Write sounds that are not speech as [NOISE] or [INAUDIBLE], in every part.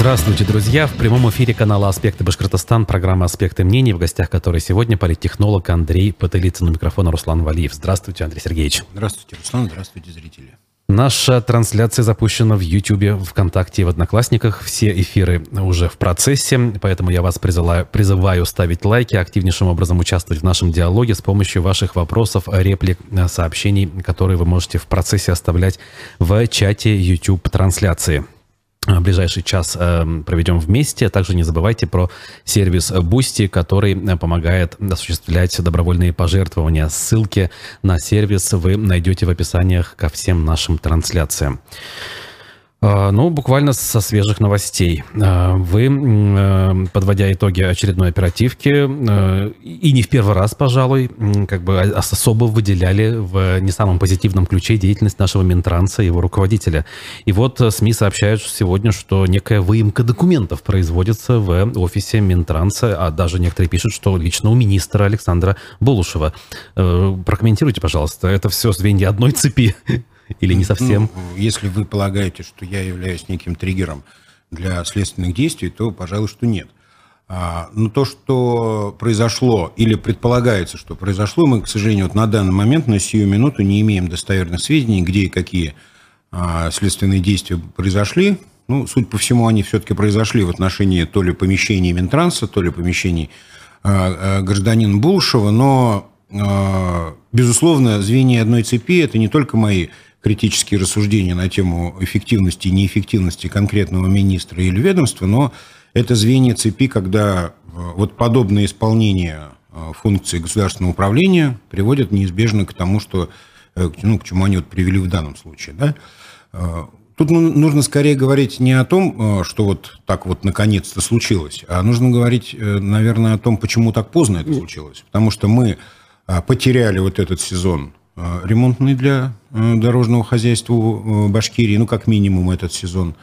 Здравствуйте, друзья! В прямом эфире канала «Аспекты Башкортостан» программа «Аспекты мнений», в гостях которой сегодня политтехнолог Андрей Потылицын у микрофона Руслан Валиев. Здравствуйте, Андрей Сергеевич. Здравствуйте, Руслан. Здравствуйте, зрители. Наша трансляция запущена в YouTube, ВКонтакте и в Одноклассниках. Все эфиры уже в процессе, поэтому я вас призываю, призываю ставить лайки, активнейшим образом участвовать в нашем диалоге с помощью ваших вопросов, реплик, сообщений, которые вы можете в процессе оставлять в чате YouTube-трансляции. А, ближайший час э, проведем вместе. Также не забывайте про сервис Boosty, который э, помогает осуществлять добровольные пожертвования. Ссылки на сервис вы найдете в описаниях ко всем нашим трансляциям. А, ну, буквально со свежих новостей. А, вы, э, подводя итоги очередной оперативки, э, и не в первый раз, пожалуй, как бы особо выделяли в не самом позитивном ключе деятельность нашего Минтранса и его руководителя. И вот э, СМИ сообщают сегодня, что некая выемка документов производится в офисе Минтранса, а даже некоторые пишут, что лично у министра Александра Булушева. Прокомментируйте, пожалуйста, это все звенья одной цепи или не совсем? Ну, если вы полагаете, что я являюсь неким триггером для следственных действий, то, пожалуй, что нет. А, но то, что произошло, или предполагается, что произошло, мы, к сожалению, вот на данный момент, на сию минуту не имеем достоверных сведений, где и какие а, следственные действия произошли. Ну, судя по всему, они все-таки произошли в отношении то ли помещений Минтранса, то ли помещений а, гражданина Булшева, но, безусловно, звенья одной цепи – это не только мои критические рассуждения на тему эффективности и неэффективности конкретного министра или ведомства, но это звенья цепи, когда э, вот подобное исполнение э, функции государственного управления приводит неизбежно к тому, что, э, ну, к чему они вот привели в данном случае. Да? Тут ну, нужно скорее говорить не о том, что вот так вот наконец-то случилось, а нужно говорить, наверное, о том, почему так поздно это случилось. Потому что мы потеряли вот этот сезон ремонтный для э, дорожного хозяйства э, Башкирии, ну, как минимум этот сезон.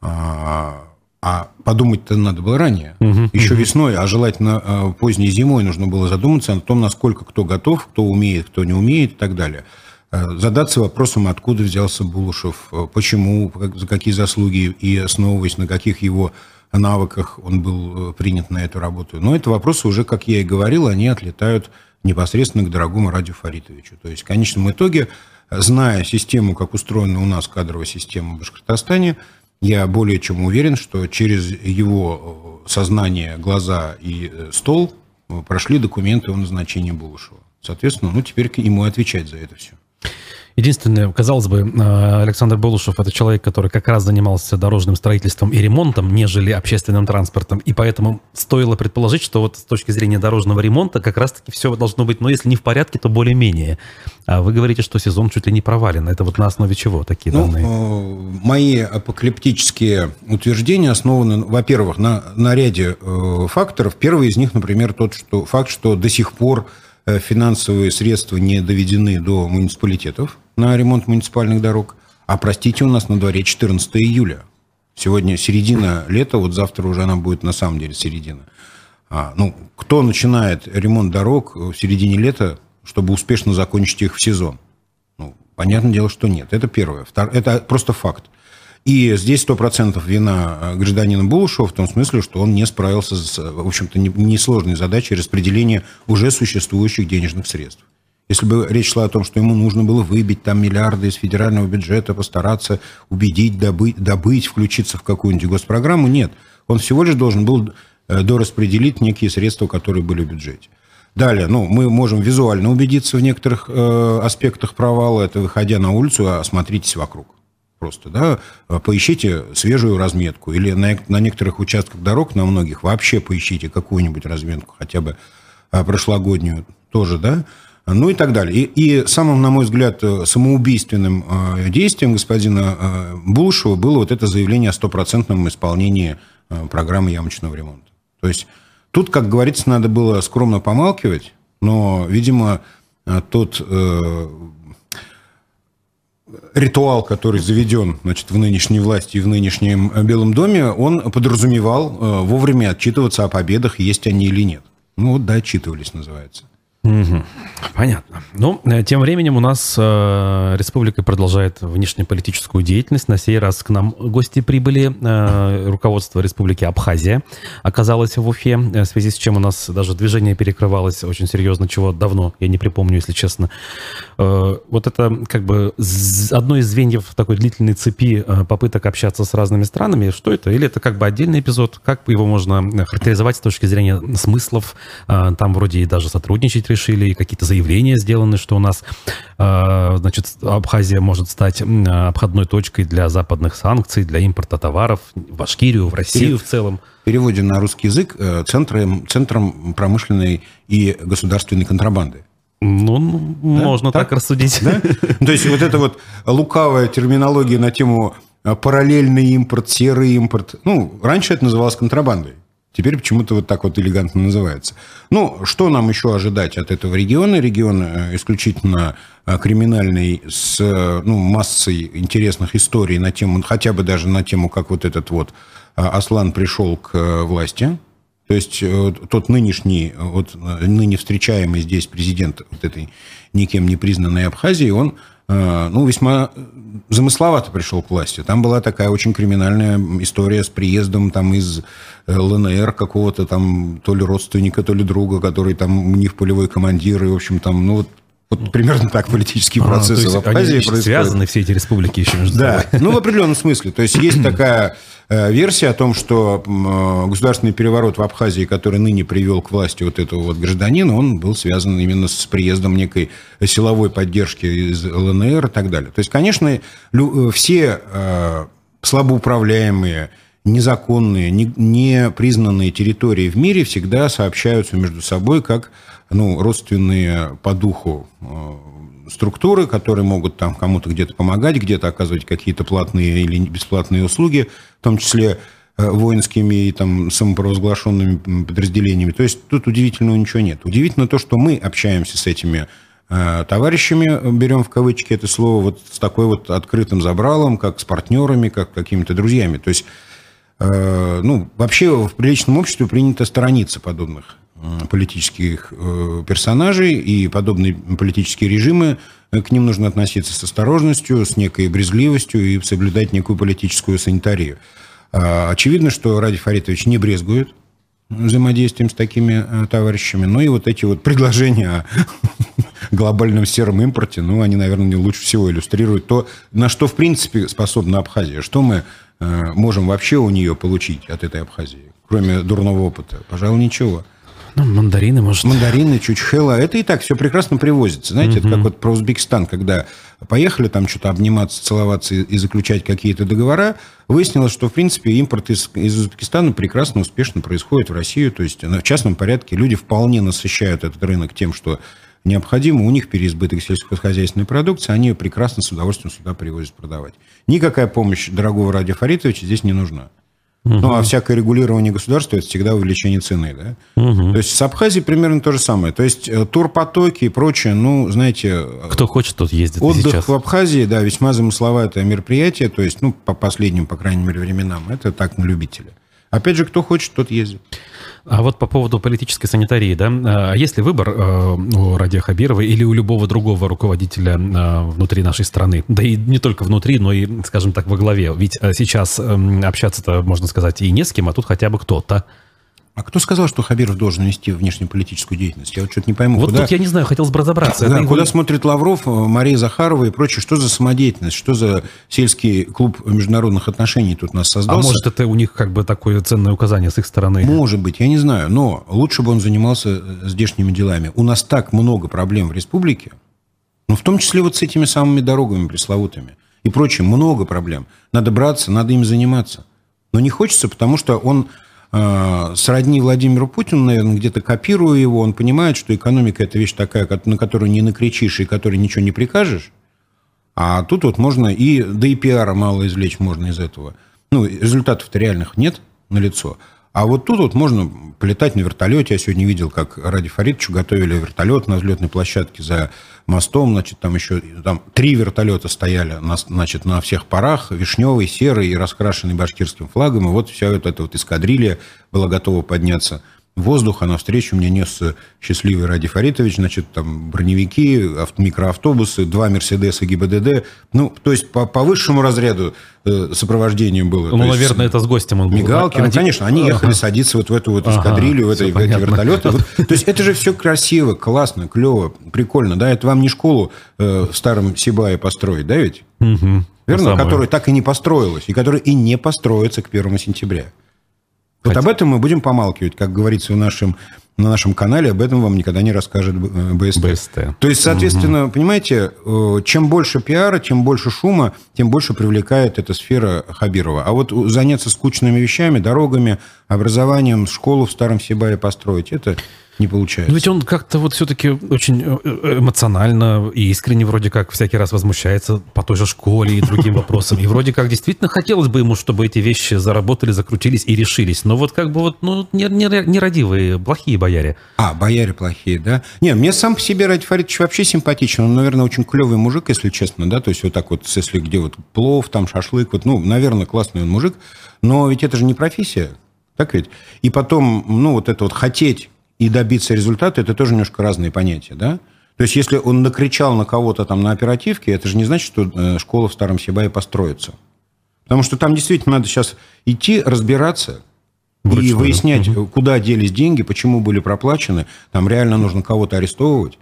А, а подумать-то надо было ранее, угу, еще угу. весной, а желательно поздней зимой нужно было задуматься о том, насколько кто готов, кто умеет, кто не умеет и так далее. Задаться вопросом, откуда взялся Булушев, почему, за какие заслуги и основываясь на каких его навыках он был принят на эту работу. Но это вопросы уже, как я и говорил, они отлетают непосредственно к дорогому Радию Фаритовичу. То есть в конечном итоге, зная систему, как устроена у нас кадровая система в Башкортостане, я более чем уверен, что через его сознание, глаза и э, стол прошли документы о назначении Булышева. Соответственно, ну теперь ему отвечать за это все. Единственное, казалось бы, э, Александр Болушев – это человек, который как раз занимался дорожным строительством и ремонтом, нежели общественным транспортом. И поэтому стоило предположить, что вот с точки зрения дорожного ремонта как раз-таки все должно быть, но если не в порядке, то более-менее. А вы говорите, что сезон чуть ли не провален. Это вот на основе чего такие ну, данные? Э, мои апокалиптические утверждения основаны, во-первых, на, на ряде э, факторов. Первый из них, например, тот что, факт, что до сих пор финансовые средства не доведены до муниципалитетов на ремонт муниципальных дорог. А простите, у нас на дворе 14 июля. Сегодня середина лета, вот завтра уже она будет на самом деле середина. А, ну, кто начинает ремонт дорог в середине лета, чтобы успешно закончить их в сезон? Ну, понятное дело, что нет. Это первое. Второе, это просто факт. И здесь 100% вина э, гражданина Булушева в том смысле, что он не справился с, в общем-то, несложной задачей распределения уже существующих денежных средств. Если бы речь шла о том, что ему нужно было выбить там миллиарды из федерального бюджета, постараться убедить, добыть, добыть включиться в какую-нибудь госпрограмму, нет. Он всего лишь должен был э, дораспределить некие средства, которые были в бюджете. Далее, ну, мы можем визуально убедиться в некоторых э, аспектах провала, это выходя на улицу, осмотритесь вокруг. Просто, да, поищите свежую разметку. Или на, на некоторых участках дорог, на многих, вообще поищите какую-нибудь разметку, хотя бы э, прошлогоднюю тоже, да, ну и так далее. И, и самым, на мой взгляд, э, самоубийственным э, действием господина Булшева было вот это заявление о стопроцентном исполнении программы ямочного ремонта. То есть тут, как говорится, надо было скромно помалкивать, но, видимо, тот э, ритуал, который заведен значит, в нынешней власти и в нынешнем Белом доме, он подразумевал э, вовремя отчитываться о победах, есть они или нет. Ну вот, да, отчитывались, называется. Угу. Понятно. Ну, э, тем временем у нас э, республика продолжает внешнеполитическую деятельность. На сей раз к нам гости прибыли. Э, руководство республики Абхазия оказалось в Уфе, э, в связи с чем у нас даже движение перекрывалось очень серьезно, чего давно я не припомню, если честно. Э, вот это как бы одно из звеньев такой длительной цепи э, попыток общаться с разными странами. Что это? Или это как бы отдельный эпизод? Как его можно характеризовать с точки зрения смыслов? Э, там вроде и даже сотрудничать решили, и какие-то заявления сделаны, что у нас, э, значит, Абхазия может стать обходной точкой для западных санкций, для импорта товаров в Башкирию, в Россию в целом. В переводе на русский язык э, центром, центром промышленной и государственной контрабанды. Ну, ну да? можно так, так рассудить. Да? То есть вот эта вот лукавая терминология на тему э, параллельный импорт, серый импорт. Ну, раньше это называлось контрабандой. Теперь почему-то вот так вот элегантно называется. Ну, что нам еще ожидать от этого региона? Регион э, исключительно э, криминальный, с ну, массой интересных историй на тему, хотя бы даже на тему, как вот этот вот э, Аслан пришел к власти. То есть тот нынешний, вот ныне встречаемый здесь президент вот этой никем не признанной Абхазии, он ну, весьма замысловато пришел к власти. Там была такая очень криминальная история с приездом там из э, ЛНР какого-то там то ли родственника, то ли друга, который там у них полевой командир, и, в общем, там, ну, вот вот примерно так политические процессы а, в Абхазии происходят. связаны все эти республики еще между да, собой. Да, ну в определенном смысле. То есть есть [CLEARS THROAT] такая э, версия о том, что э, государственный переворот в Абхазии, который ныне привел к власти вот этого вот гражданина, он был связан именно с приездом некой силовой поддержки из ЛНР и так далее. То есть, конечно, э, все слабоуправляемые, незаконные, не признанные территории в мире всегда сообщаются между собой как ну, родственные по духу э, структуры, которые могут там кому-то где-то помогать, где-то оказывать какие-то платные или бесплатные услуги, в том числе э, воинскими и там самопровозглашенными подразделениями. То есть тут удивительного ничего нет. Удивительно то, что мы общаемся с этими э, товарищами, берем в кавычки это слово, вот с такой вот открытым забралом, как с партнерами, как какими-то друзьями. То есть, ну, вообще в приличном обществе принято сторониться подобных Э, политических э, персонажей, и подобные политические режимы, э, к ним нужно относиться с осторожностью, с некой брезгливостью и соблюдать некую политическую санитарию. А, очевидно, что Ради Фаритович не брезгует взаимодействием с такими товарищами. Ну и вот эти вот предложения о [LAUGHS] глобальном сером импорте, ну, они, наверное, не лучше всего иллюстрируют то, на что, в принципе, способна Абхазия. Что мы можем вообще у нее получить от этой Абхазии, кроме дурного опыта? Пожалуй, ничего. Ну, мандарины, может. Мандарины, чучхела. Это и так все прекрасно привозится. Знаете, угу. это как вот про Узбекистан, когда поехали там что-то обниматься, целоваться и заключать какие-то договора, выяснилось, что, в принципе, импорт из, из Узбекистана прекрасно, успешно происходит в Россию. То есть в частном порядке люди вполне насыщают этот рынок тем, что необходимо. У них переизбыток сельскохозяйственной продукции, они ее прекрасно с удовольствием сюда привозят продавать. Никакая помощь дорогого Ради Фаритовича здесь не нужна. Угу. Ну, а всякое регулирование государства – это всегда увеличение цены, да? Угу. То есть с Абхазией примерно то же самое. То есть э, турпотоки и прочее, ну, знаете… Кто хочет, тот ездит Отдых сейчас. в Абхазии, да, весьма замысловатое мероприятие, то есть, ну, по последним, по крайней мере, временам, это так на любителя. Опять же, кто хочет, тот ездит. А вот по поводу политической санитарии, да, а есть ли выбор э, у Радия Хабирова или у любого другого руководителя э, внутри нашей страны? Да и не только внутри, но и, скажем так, во главе. Ведь э, сейчас эм, общаться-то, можно сказать, и не с кем, а тут хотя бы кто-то. А кто сказал, что Хабиров должен вести внешнеполитическую деятельность? Я вот что-то не пойму. Вот куда... тут я не знаю, хотел разобраться. Да, куда его... смотрит Лавров, Мария Захарова и прочее? Что за самодеятельность? Что за сельский клуб международных отношений тут у нас создался? А может, это у них как бы такое ценное указание с их стороны? Может быть, я не знаю. Но лучше бы он занимался э, здешними делами. У нас так много проблем в республике, ну, в том числе вот с этими самыми дорогами пресловутыми и прочим. Много проблем. Надо браться, надо им заниматься. Но не хочется, потому что он а, сродни Владимиру Путину, наверное, где-то копируя его, он понимает, что экономика – это вещь такая, на которую не накричишь и которой ничего не прикажешь. А тут вот можно и, да и пиара мало извлечь можно из этого. Ну, результатов-то реальных нет на лицо. А вот тут вот можно полетать на вертолете. Я сегодня видел, как Ради Фаридовичу готовили вертолет на взлетной площадке за мостом. Значит, там еще там три вертолета стояли на, значит, на всех парах. Вишневый, серый и раскрашенный башкирским флагом. И вот вся вот эта вот эскадрилья была готова подняться воздуха навстречу мне нес счастливый Ради Фаритович, значит, там броневики, микроавтобусы, два Мерседеса ГИБДД. Ну, то есть по, по высшему разряду э, сопровождением было. Ну, то наверное, это с гостем он был. Мигалки, ну, конечно, они ехали ага. садиться вот в эту вот эскадрилью, ага, в, этой, в эти вертолеты. Вот, то есть это же все красиво, классно, клево, прикольно, да? Это вам не школу э, в старом Сибае построить, да ведь? Угу. Верно? Которая так и не построилась, и которая и не построится к первому сентября. Вот об этом мы будем помалкивать, как говорится в нашем, на нашем канале, об этом вам никогда не расскажет э, БСТ. БСТ. То есть, соответственно, угу. понимаете, э, чем больше пиара, чем больше шума, тем больше привлекает эта сфера Хабирова. А вот заняться скучными вещами, дорогами, образованием, школу в Старом Сибае построить, это не получается. Но ведь он как-то вот все-таки очень э, э, эмоционально и искренне вроде как всякий раз возмущается по той же школе и другим [LAUGHS] вопросам. И вроде как действительно хотелось бы ему, чтобы эти вещи заработали, закрутились и решились. Но вот как бы вот, ну, нерадивые, плохие бояре. А, бояре плохие, да? Не, мне сам по себе Ради Фаридович вообще симпатичен. Он, наверное, очень клевый мужик, если честно, да? То есть вот так вот, если где вот плов, там шашлык, вот, ну, наверное, классный он мужик. Но ведь это же не профессия, так ведь? И потом, ну, вот это вот хотеть и добиться результата, это тоже немножко разные понятия, да? То есть, если он накричал на кого-то там на оперативке, это же не значит, что э, школа в Старом Сибае построится. Потому что там действительно надо сейчас идти разбираться Вручную. и выяснять, угу. куда делись деньги, почему были проплачены. Там реально нужно кого-то арестовывать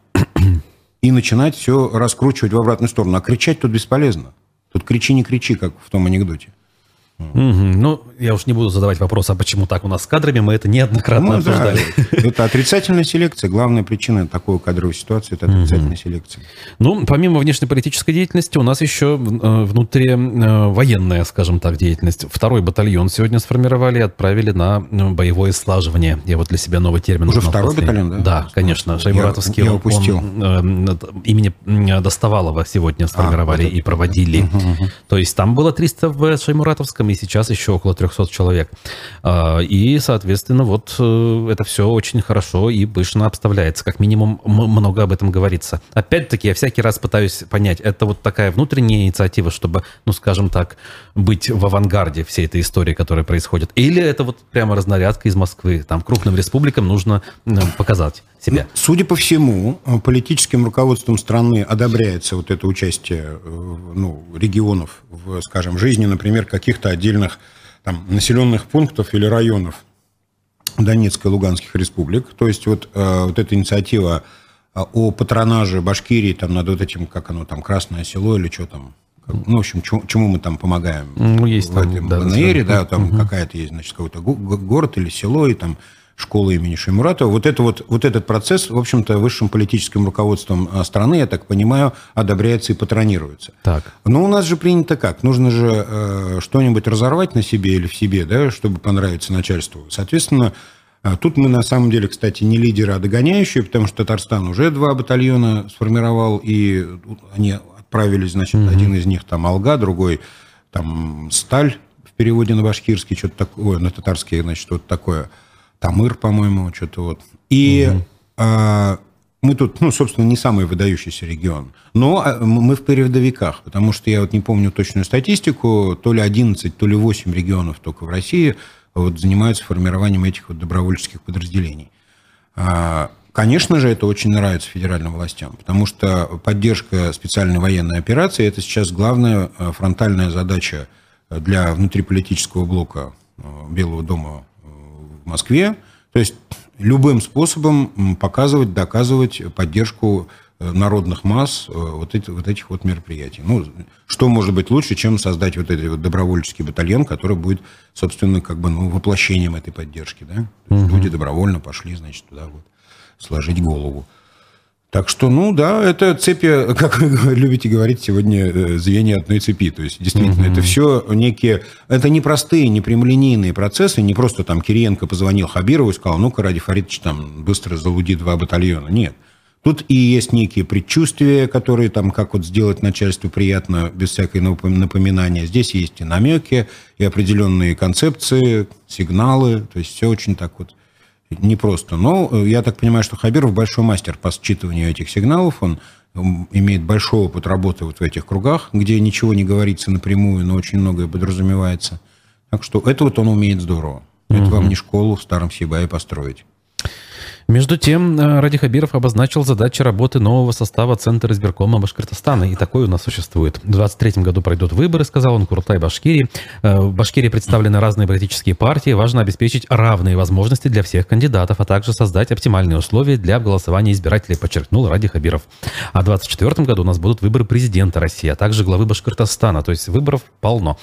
и начинать все раскручивать в обратную сторону. А кричать тут бесполезно. Тут кричи, не кричи, как в том анекдоте. Угу. Ну, я уж не буду задавать вопрос, а почему так у нас с кадрами, мы это неоднократно ну, обсуждали. Да. [LAUGHS] Это отрицательная селекция. Главная причина такой кадровой ситуации – это отрицательная угу. селекция. Ну, помимо внешнеполитической деятельности, у нас еще э, внутри э, военная, скажем так, деятельность. Второй батальон сегодня сформировали и отправили на э, боевое слаживание. Я вот для себя новый термин Уже второй батальон, да? Да, конечно. Шаймуратовский. Я, я упустил. Он, имени Достовалова сегодня сформировали а, вот и проводили. Угу, угу. То есть там было 300 в Шаймуратовском, и сейчас еще около 300 человек. А, и, соответственно, вот э, это все очень хорошо и пышно обставляется. Как минимум, много об этом говорится. Опять-таки, я всякий раз пытаюсь понять, это вот такая внутренняя инициатива, чтобы, ну, скажем так, быть в авангарде всей этой истории, которая происходит. Или это вот прямо разнарядка из Москвы. Там крупным республикам нужно показать себя. Ну, судя по всему, политическим руководством страны одобряется вот это участие э, ну, регионов в, скажем, жизни, например, каких-то отдельных там, населенных пунктов или районов Донецкой и Луганских республик. То есть вот, э, вот эта инициатива э, о патронаже Башкирии там, над вот этим, как оно там, Красное село или что там, ну, в общем, чему, чему мы там помогаем? Ну, есть в там, этом да, БНР, да, там угу. какая-то есть, значит, какой-то город или село, и там школы имени Шеймуратова. Вот, это вот, вот этот процесс, в общем-то, высшим политическим руководством а, страны, я так понимаю, одобряется и патронируется. Так. Но у нас же принято как? Нужно же э, что-нибудь разорвать на себе или в себе, да, чтобы понравиться начальству. Соответственно, э, Тут мы на самом деле, кстати, не лидеры, а догоняющие, потому что Татарстан уже два батальона сформировал, и они отправились, значит, угу. один из них там Алга, другой там Сталь в переводе на башкирский, что-то такое, на татарский, значит, вот такое. Тамыр, по-моему, что-то вот. И угу. а, мы тут, ну, собственно, не самый выдающийся регион. Но а, мы в передовиках, потому что я вот не помню точную статистику, то ли 11, то ли 8 регионов только в России вот, занимаются формированием этих вот добровольческих подразделений. А, конечно же, это очень нравится федеральным властям, потому что поддержка специальной военной операции – это сейчас главная а, фронтальная задача для внутриполитического блока Белого дома Москве. То есть любым способом показывать, доказывать поддержку э, народных масс э, вот, эти, вот этих вот мероприятий. Ну, что может быть лучше, чем создать вот этот вот добровольческий батальон, который будет, собственно, как бы, ну, воплощением этой поддержки, да? То есть угу. люди добровольно пошли, значит, туда вот сложить голову. Так что, ну да, это цепи, [LAUGHS] как вы [LAUGHS] любите говорить сегодня, э, звенья одной цепи. То есть, действительно, угу. это все некие... Это не простые, не прямолинейные процессы, не просто там Кириенко позвонил Хабирову и сказал, ну-ка, Ради Фаридович, там быстро залуди два батальона. Нет. Тут и есть некие предчувствия, которые там, как вот сделать начальству приятно, без всякой напоминания. Здесь есть и намеки, и определенные концепции, сигналы. То есть все очень так вот непросто. Но э, я так понимаю, что Хабиров большой мастер по считыванию этих сигналов. Он имеет большой опыт работы вот в этих кругах, где ничего не говорится напрямую, но очень многое подразумевается. Так что это вот он умеет здорово. Это угу. вам не школу в Старом Сибае построить. Между тем, э, Ради Хабиров обозначил задачи работы нового состава Центра избиркома Башкортостана, и такой у нас существует. В 2023 году пройдут выборы, сказал он, Курултай Башкирии. Э, в Башкирии представлены разные политические партии, важно обеспечить равные возможности для всех кандидатов, а также создать оптимальные условия для голосования избирателей, подчеркнул Ради Хабиров. А в 2024 году у нас будут выборы президента России, а также главы Башкортостана, то есть выборов полно.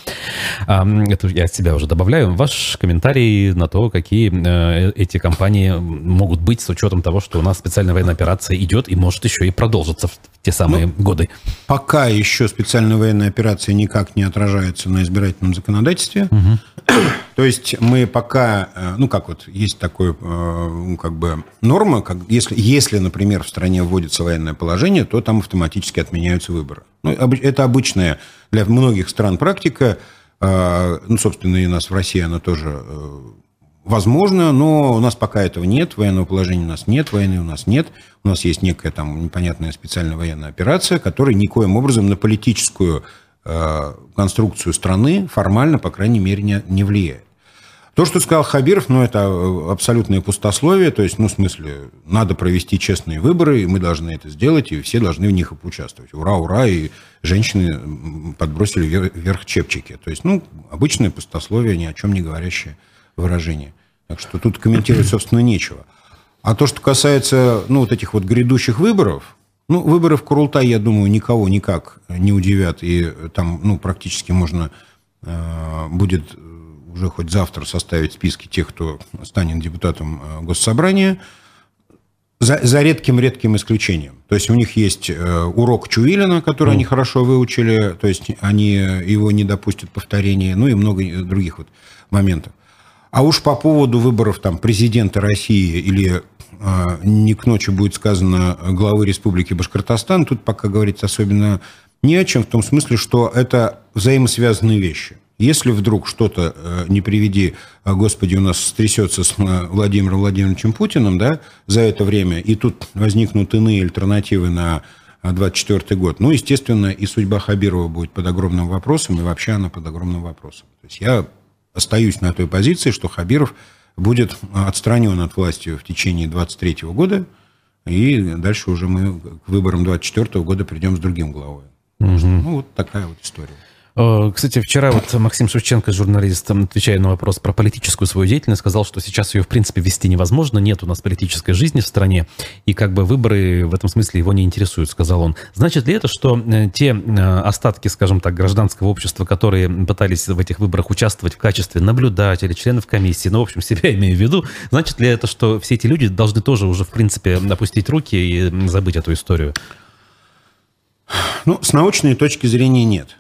Это я от себя уже добавляю. Ваш комментарий на то, какие э, эти кампании могут быть с учетом того, что у нас специальная военная операция идет и может еще и продолжиться в те самые ну, годы? Пока еще специальная военная операция никак не отражается на избирательном законодательстве. Угу. То есть мы пока, э, ну как вот, есть такое, э, ну, как бы норма, как если, если, например, в стране вводится военное положение, то там автоматически отменяются выборы. Ну, это обычная для многих стран практика. Э, ну, собственно, и у нас в России она тоже Возможно, но у нас пока этого нет, военного положения у нас нет, войны у нас нет. У нас есть некая там непонятная специальная военная операция, которая никоим образом на политическую э, конструкцию страны формально, по крайней мере, не, не влияет. То, что сказал Хабиров, ну, это абсолютное пустословие, то есть, ну, в смысле, надо провести честные выборы, и мы должны это сделать, и все должны в них поучаствовать. Ура, ура, и женщины подбросили вверх чепчики. То есть, ну, обычное пустословие, ни о чем не говорящее выражение. Так что тут комментировать, собственно, нечего. А то, что касается ну, вот этих вот грядущих выборов, ну, выборы в Курултай, я думаю, никого никак не удивят. И там ну, практически можно э, будет уже хоть завтра составить списки тех, кто станет депутатом э, Госсобрания, за, за редким-редким исключением. То есть у них есть э, урок Чувилина, который mm. они хорошо выучили, то есть они его не допустят повторения, ну и много других вот моментов. А уж по поводу выборов там, президента России или э, не к ночи будет сказано главы Республики Башкортостан, тут пока говорить особенно не о чем, в том смысле, что это взаимосвязанные вещи. Если вдруг что-то, э, не приведи, а, Господи, у нас стрясется с э, Владимиром Владимировичем Путиным да, за это время, и тут возникнут иные альтернативы на 2024 год, ну, естественно, и судьба Хабирова будет под огромным вопросом, и вообще она под огромным вопросом. То есть я остаюсь на той позиции, что Хабиров будет отстранен от власти в течение 23 года, и дальше уже мы к выборам 24 года придем с другим главой. Угу. Ну, вот такая вот история. Э, кстати, вчера вот Максим Шевченко, журналист, отвечая на вопрос про политическую свою деятельность, сказал, что сейчас ее, в принципе, вести невозможно, нет у нас политической жизни в стране, и как бы выборы в этом смысле его не интересуют, сказал он. Значит ли это, что э, те э, остатки, скажем так, гражданского общества, которые пытались в этих выборах участвовать в качестве наблюдателей, членов комиссии, ну, в общем, себя имею в виду, значит ли это, что все эти люди должны тоже уже, в принципе, опустить руки и забыть эту историю? Ну, с научной точки зрения нет.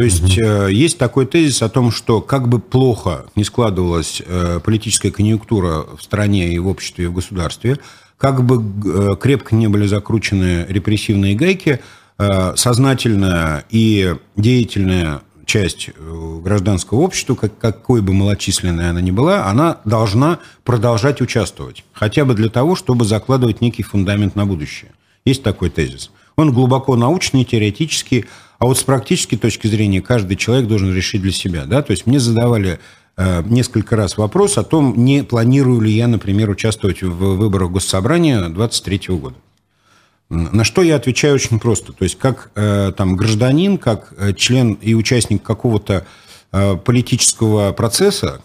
То есть угу. есть такой тезис о том, что как бы плохо не складывалась э, политическая конъюнктура в стране и в обществе, и в государстве, как бы э, крепко не были закручены репрессивные гайки, сознательная и деятельная часть гражданского общества, как, какой бы малочисленной она ни была, она должна продолжать участвовать. Хотя бы для того, чтобы закладывать некий фундамент на будущее. Есть такой тезис. Он глубоко научный, теоретический, а вот с практической точки зрения каждый человек должен решить для себя. Да? То есть мне задавали э, несколько раз вопрос о том, не планирую ли я, например, участвовать в выборах Госсобрания 2023 года. На что я отвечаю очень просто. То есть как э, там, гражданин, как э, член и участник какого-то э, политического процесса,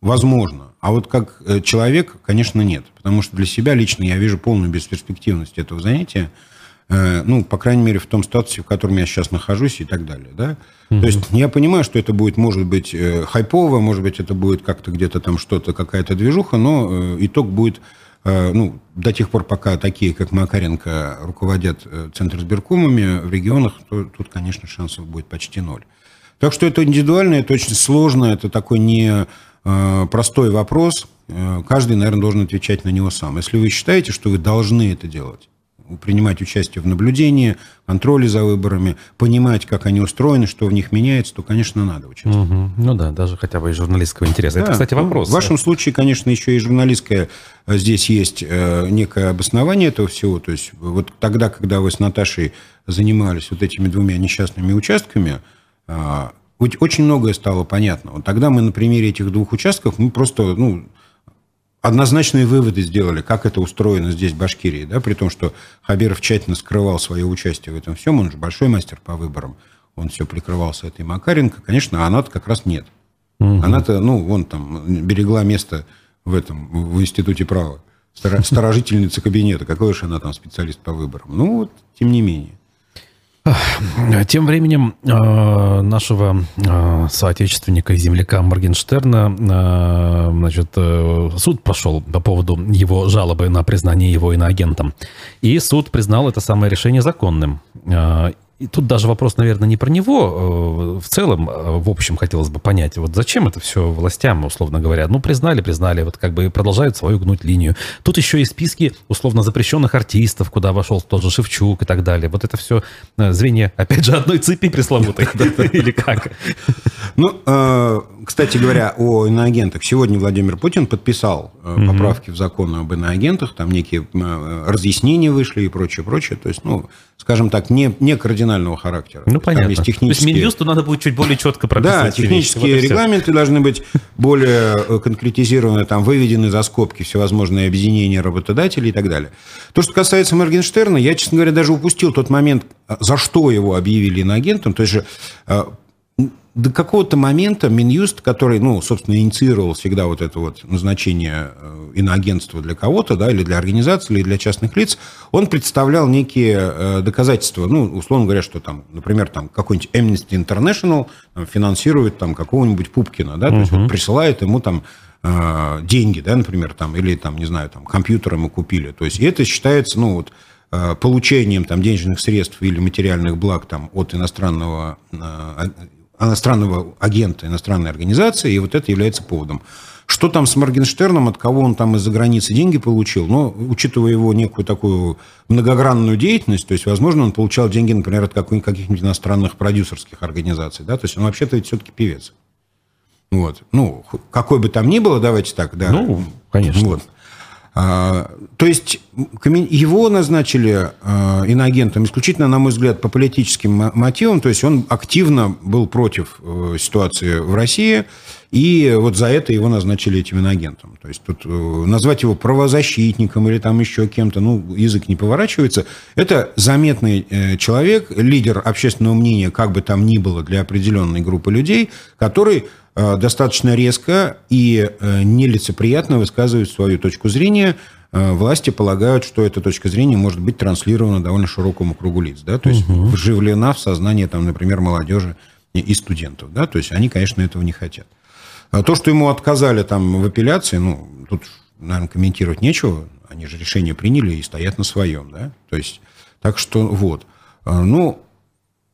возможно. А вот как э, человек, конечно, нет. Потому что для себя лично я вижу полную бесперспективность этого занятия. Э, ну, по крайней мере, в том статусе, в котором я сейчас нахожусь и так далее, да. Угу. То есть я понимаю, что это будет, может быть, э, хайпово, может быть, это будет как-то где-то там что-то, какая-то движуха, но э, итог будет, ну, до тех пор, пока такие, как Макаренко, руководят Центр сберкомами в регионах, то тут, конечно, шансов будет почти ноль. Так что это индивидуально, это очень сложно, это такой не простой вопрос. Каждый, наверное, должен отвечать на него сам. Если вы считаете, что вы должны это делать, принимать участие в наблюдении, контроле за выборами, понимать, как они устроены, что в них меняется, то, конечно, надо участвовать. Угу. Ну да, даже хотя бы из журналистского интереса. Да, Это, кстати, вопрос. Ну, в вашем случае, конечно, еще и журналистское э, здесь есть э, некое обоснование этого всего. То есть вот тогда, когда вы с Наташей занимались вот этими двумя несчастными участками, э, очень многое стало понятно. Вот тогда мы на примере этих двух участков мы просто ну, однозначные выводы сделали, как это устроено здесь, в Башкирии, да, при том, что Хабиров тщательно скрывал свое участие в этом всем, он же большой мастер по выборам, он все прикрывался этой Макаренко, конечно, а она-то как раз нет. Угу. Она-то, ну, вон там, берегла место в этом, в Институте права, сторожительница [LAUGHS] кабинета, какой же она там специалист по выборам. Ну, вот, тем не менее. Тем временем э, нашего э, соотечественника и земляка Моргенштерна э, значит, суд пошел по поводу его жалобы на признание его иноагентом. И суд признал это самое решение законным. И тут даже вопрос, наверное, не про него. Э, в целом, э, в общем, хотелось бы понять, вот зачем это все властям, условно говоря. Ну, признали, признали, вот как бы продолжают свою гнуть линию. Тут еще и списки условно запрещенных артистов, куда вошел тот же Шевчук и так далее. Вот это все э, звенья, опять же, одной цепи пресловутой. Или как? Ну, кстати говоря, о иноагентах. Сегодня Владимир Путин подписал поправки в закон об иноагентах. Там некие разъяснения вышли и прочее, прочее. То есть, ну, скажем так, не, не кардинального характера. Ну, понятно. есть технические... То есть Минюсту надо будет чуть более четко прописать. Да, технические вот регламенты должны быть более э, конкретизированы, там, выведены за скобки всевозможные объединения работодателей и так далее. То, что касается Моргенштерна, я, честно говоря, даже упустил тот момент, за что его объявили иноагентом. То есть же э, до какого-то момента Минюст, который, ну, собственно, инициировал всегда вот это вот назначение э, иноагентства для кого-то, да, или для организации, или для частных лиц, он представлял некие э, доказательства, ну, условно говоря, что там, например, там какой-нибудь Amnesty International там, финансирует там какого-нибудь Пупкина, да, то есть вот присылает ему там э, деньги, да, например, там, или там, не знаю, там, компьютеры мы купили, то есть и это считается, ну, вот, получением там денежных средств или материальных благ там от иностранного иностранного агента, иностранной организации, и вот это является поводом. Что там с Моргенштерном, от кого он там из-за границы деньги получил? Но, учитывая его некую такую многогранную деятельность, то есть, возможно, он получал деньги, например, от каких-нибудь иностранных продюсерских организаций, да, то есть он вообще-то ведь все-таки певец. Вот. Ну, какой бы там ни было, давайте так, да. Ну, конечно. Вот. А, то есть его назначили а, иноагентом исключительно, на мой взгляд, по политическим мотивам. То есть он активно был против э, ситуации в России, и вот за это его назначили этим иноагентом. То есть тут э, назвать его правозащитником или там еще кем-то, ну, язык не поворачивается. Это заметный э, человек, лидер общественного мнения, как бы там ни было, для определенной группы людей, который достаточно резко и э, нелицеприятно высказывают свою точку зрения. Э, власти полагают, что эта точка зрения может быть транслирована довольно широкому кругу лиц, да, то есть угу. вживлена в сознание, там, например, молодежи и студентов, да, то есть они, конечно, этого не хотят. А то, что ему отказали там в апелляции, ну, тут, наверное, комментировать нечего, они же решение приняли и стоят на своем, да, то есть, так что вот. Ну,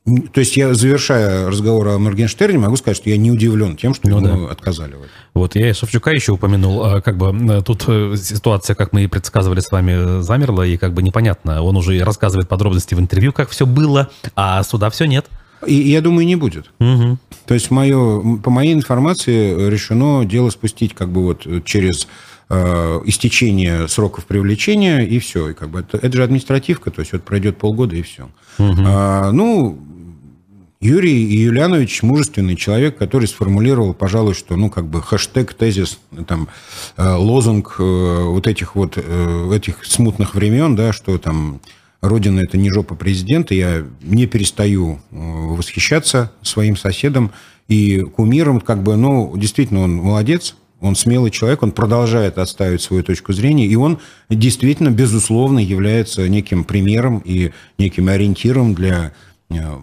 то есть я, завершая разговор о Моргенштерне, могу сказать, что я не удивлен тем, что ну, ему да. отказали. Вот, я и Шевчука еще упомянул. А, как бы э, тут э, ситуация, как мы и предсказывали с вами, замерла, и как бы непонятно. Он уже рассказывает подробности в интервью, как все было, а суда все нет. И я думаю, не будет. Угу. То есть мое, по моей информации решено дело спустить как бы вот через э, истечение сроков привлечения, и все. И как бы это, это же административка, то есть вот пройдет полгода, и все. Угу. А, ну, Юрий Юлианович мужественный человек, который сформулировал, пожалуй, что, ну, как бы хэштег, тезис, там, э, лозунг э, вот этих вот, э, этих смутных времен, да, что там Родина – это не жопа президента. Я не перестаю восхищаться своим соседом и кумиром. Как бы, ну, действительно, он молодец, он смелый человек, он продолжает отставить свою точку зрения, и он действительно, безусловно, является неким примером и неким ориентиром для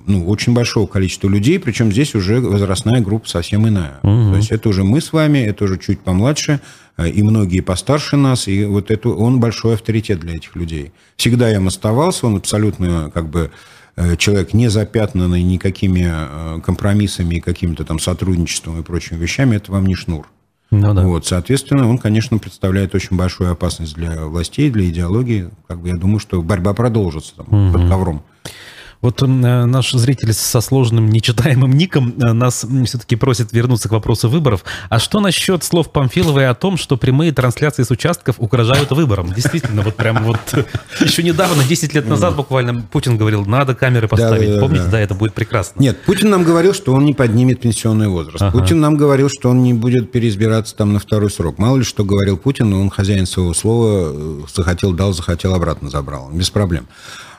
ну, очень большого количества людей, причем здесь уже возрастная группа совсем иная. Угу. То есть это уже мы с вами, это уже чуть помладше, э, и многие постарше нас, и вот это, он большой авторитет для этих людей. Всегда им оставался, он абсолютно как бы э, человек не запятнанный никакими компромиссами и каким-то там сотрудничеством и прочими вещами, это вам не шнур. Ну, да. вот, соответственно, он, конечно, представляет очень большую опасность для властей, для идеологии. Как бы я думаю, что борьба продолжится там, угу. под ковром. Вот э, наш зритель со сложным нечитаемым ником э, нас все-таки просит вернуться к вопросу выборов. А что насчет слов Памфиловой о том, что прямые трансляции с участков угрожают выборам? Действительно, вот прям вот еще недавно, 10 лет назад буквально, Путин говорил, надо камеры поставить. Помните, да. это будет прекрасно. Нет, Путин нам говорил, что он не поднимет пенсионный возраст. Путин нам говорил, что он не будет переизбираться там на второй срок. Мало ли что говорил Путин, он хозяин своего слова, э, захотел дал, захотел обратно забрал. Без проблем.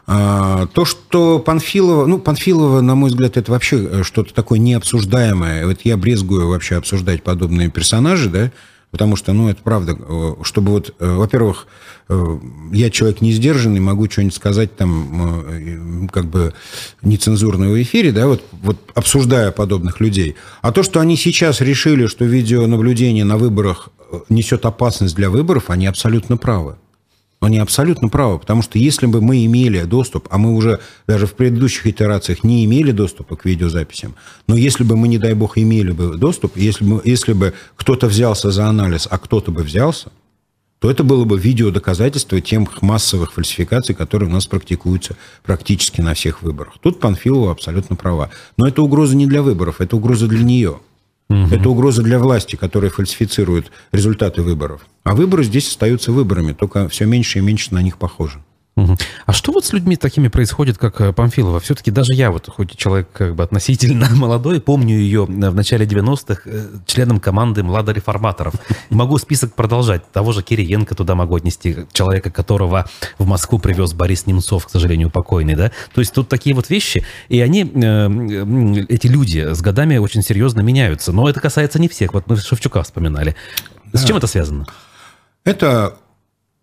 А, то, что Панфилова, ну, Панфилова, на мой взгляд, это вообще э, что-то такое необсуждаемое. Вот я брезгую вообще обсуждать подобные персонажи, да, потому что, ну, это правда, э, чтобы вот, э, во-первых, я человек не сдержанный, могу что-нибудь сказать там, как бы, нецензурно в эфире, да, вот, вот обсуждая подобных людей. А то, что они сейчас решили, что видеонаблюдение на выборах несет опасность для выборов, они абсолютно правы. Они абсолютно правы, потому что если бы мы имели доступ, а мы уже даже в предыдущих итерациях не имели доступа к видеозаписям, но если бы мы, не дай бог, имели бы доступ, если бы, если бы кто-то взялся за анализ, а кто-то бы взялся, то это было бы видеодоказательство тех массовых фальсификаций, которые у нас практикуются практически на всех выборах. Тут Панфилова абсолютно права. Но это угроза не для выборов, это угроза для нее. Угу. Это угроза для власти, которая фальсифицирует результаты выборов. А выборы здесь остаются выборами, только все меньше и меньше на них похоже. А что вот с людьми такими происходит, как э, Памфилова? Все-таки даже я, вот хоть человек как бы относительно [LAUGHS] молодой, помню ее в начале 90-х э, членом команды младореформаторов. Могу список продолжать. Того же Кириенко туда могу отнести, человека, которого в Москву привез Борис Немцов, к сожалению, покойный, да? То есть тут такие вот вещи, и они, э, эти люди с годами очень серьезно меняются. Но это касается не всех. Вот мы Шевчука вспоминали. С чем это связано? Это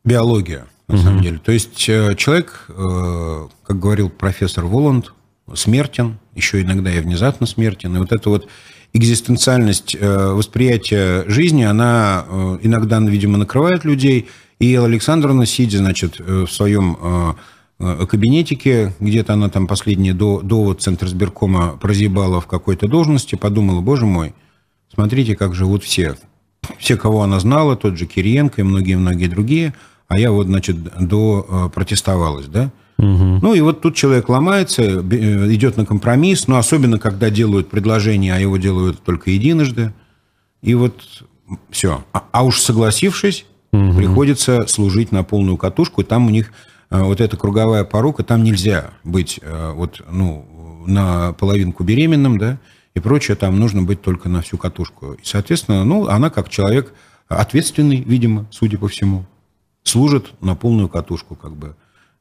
биология на угу. самом деле. То есть э, человек, э, как говорил профессор Воланд, смертен, еще иногда и внезапно смертен. И вот эта вот экзистенциальность э, восприятия жизни, она иногда, видимо, накрывает людей. И Елла Александровна, сидя, значит, в своем кабинетике, где-то она там последние до, до вот Центра сберкома прозябала в какой-то должности, подумала, боже мой, смотрите, как живут все. Все, кого она знала, тот же Кириенко и многие-многие другие – а я вот, значит, до э, протестовалась, да. Угу. Ну и вот тут человек ломается, э, идет на компромисс, но особенно, когда делают предложение, а его делают только единожды. И вот все. А, а уж согласившись, угу. приходится служить на полную катушку. И там у них э, вот эта круговая порука, там нельзя быть вот, ну, на половинку беременным, да, и прочее, там нужно быть только на всю катушку. И, соответственно, ну, она как человек ответственный, видимо, судя по всему служит на полную катушку, как бы.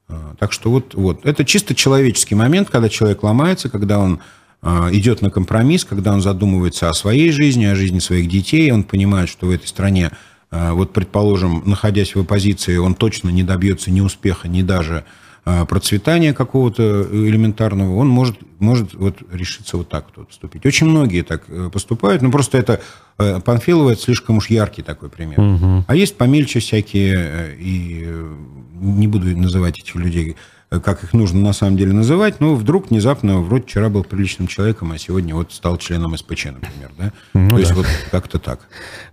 А, так что вот, вот. Это чисто человеческий момент, когда человек ломается, когда он а, идет на компромисс, когда он задумывается о своей жизни, о жизни своих детей, он понимает, что в этой стране, а, вот, предположим, находясь в оппозиции, он точно не добьется ни успеха, ни даже процветания какого-то элементарного, он может, может вот решиться вот так вот поступить. Очень многие так э, поступают, но просто это Э, Панфилова это слишком уж яркий такой пример. Угу. А есть помельче всякие, э, и э, не буду называть этих людей как их нужно на самом деле называть, но вдруг внезапно, вроде вчера был приличным человеком, а сегодня вот стал членом СПЧ, например, да? Ну, То да. есть вот как-то так.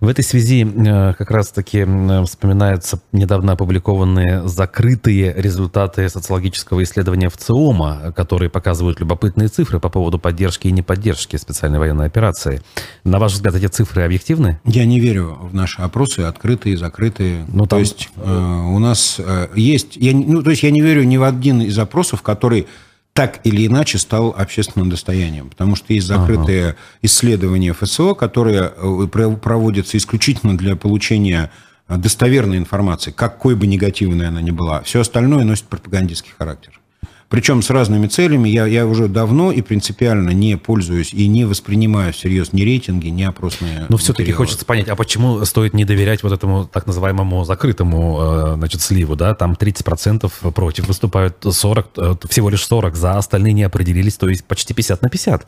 В этой связи э, как раз-таки вспоминаются недавно опубликованные закрытые результаты социологического исследования в ЦИОМа, которые показывают любопытные цифры по поводу поддержки и неподдержки специальной военной операции. На ваш взгляд, эти цифры объективны? Я не верю в наши опросы, открытые, закрытые. Ну, там... То есть э, у нас э, есть... Я, ну, то есть я не верю ни в один один из запросов, который так или иначе стал общественным достоянием. Потому что есть закрытые ага. исследования ФСО, которые э, проводятся исключительно для получения э, достоверной информации, какой бы негативной она ни была. Все остальное носит пропагандистский характер. Причем с разными целями. Я, я уже давно и принципиально не пользуюсь и не воспринимаю всерьез ни рейтинги, ни опросные Но все-таки хочется понять, а почему стоит не доверять вот этому так называемому закрытому э, значит, сливу, да? Там 30% против выступают, 40, э, всего лишь 40 за, остальные не определились, то есть почти 50 на 50.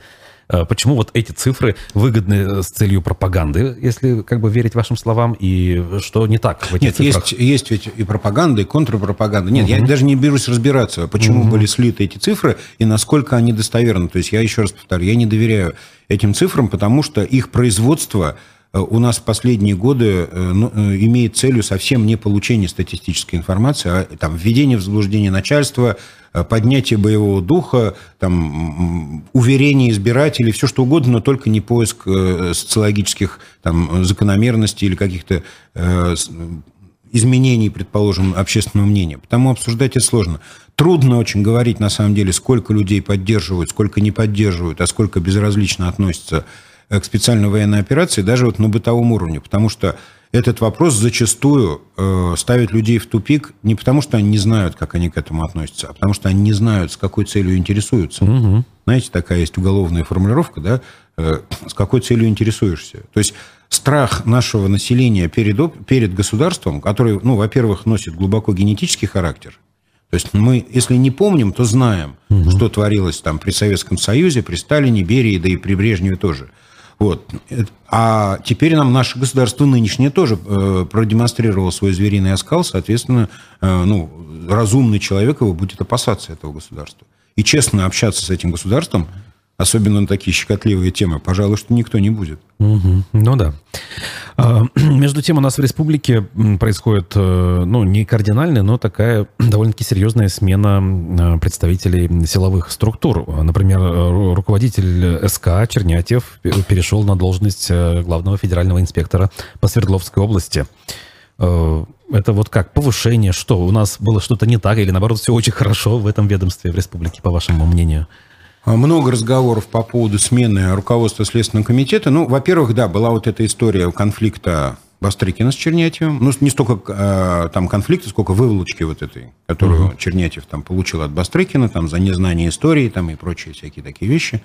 Э, почему вот эти цифры выгодны э, с целью пропаганды, если как бы верить вашим словам, и что не так в этих Нет, цифрах? Есть, есть ведь и пропаганда, и контрпропаганда. Нет, угу. я даже не берусь разбираться, почему угу. были слиты эти цифры и насколько они достоверны. То есть я еще раз повторю, я не доверяю этим цифрам, потому что их производство у нас в последние годы ну, имеет целью совсем не получение статистической информации, а там, введение в заблуждение начальства, поднятие боевого духа, там, уверение избирателей, все что угодно, но только не поиск социологических там, закономерностей или каких-то изменений, предположим, общественного мнения. Потому обсуждать это сложно. Трудно очень говорить, на самом деле, сколько людей поддерживают, сколько не поддерживают, а сколько безразлично относятся к специальной военной операции, даже вот на бытовом уровне. Потому что этот вопрос зачастую э, ставит людей в тупик не потому, что они не знают, как они к этому относятся, а потому что они не знают, с какой целью интересуются. Угу. Знаете, такая есть уголовная формулировка, да, э, с какой целью интересуешься. То есть страх нашего населения перед, перед государством, который, ну, во-первых, носит глубоко генетический характер. То есть мы, если не помним, то знаем, угу. что творилось там при Советском Союзе, при Сталине, Берии, да и при Брежневе тоже. Вот. А теперь нам наше государство нынешнее тоже э, продемонстрировало свой звериный оскал, соответственно, э, ну, разумный человек его будет опасаться этого государства. И честно общаться с этим государством – особенно на такие щекотливые темы, пожалуй, что никто не будет. Угу. Ну да. А, [CLEARS THROAT] между тем у нас в республике происходит, э, ну, не кардинальная, но такая [CLEARS THROAT] довольно-таки серьезная смена представителей силовых структур. Например, руководитель СК Чернятьев перешел на должность э, главного федерального инспектора по Свердловской области. Э, это вот как повышение, что у нас было что-то не так или наоборот все очень хорошо в этом ведомстве в республике, по вашему мнению? А, много разговоров по поводу смены руководства Следственного комитета. Ну, во-первых, да, была вот эта история конфликта Бастрыкина с Чернятьевым. Ну, не столько э, там конфликта, сколько выволочки вот этой, которую угу. Чернятьев там получил от Бастрыкина, там за незнание истории там и прочие всякие такие вещи.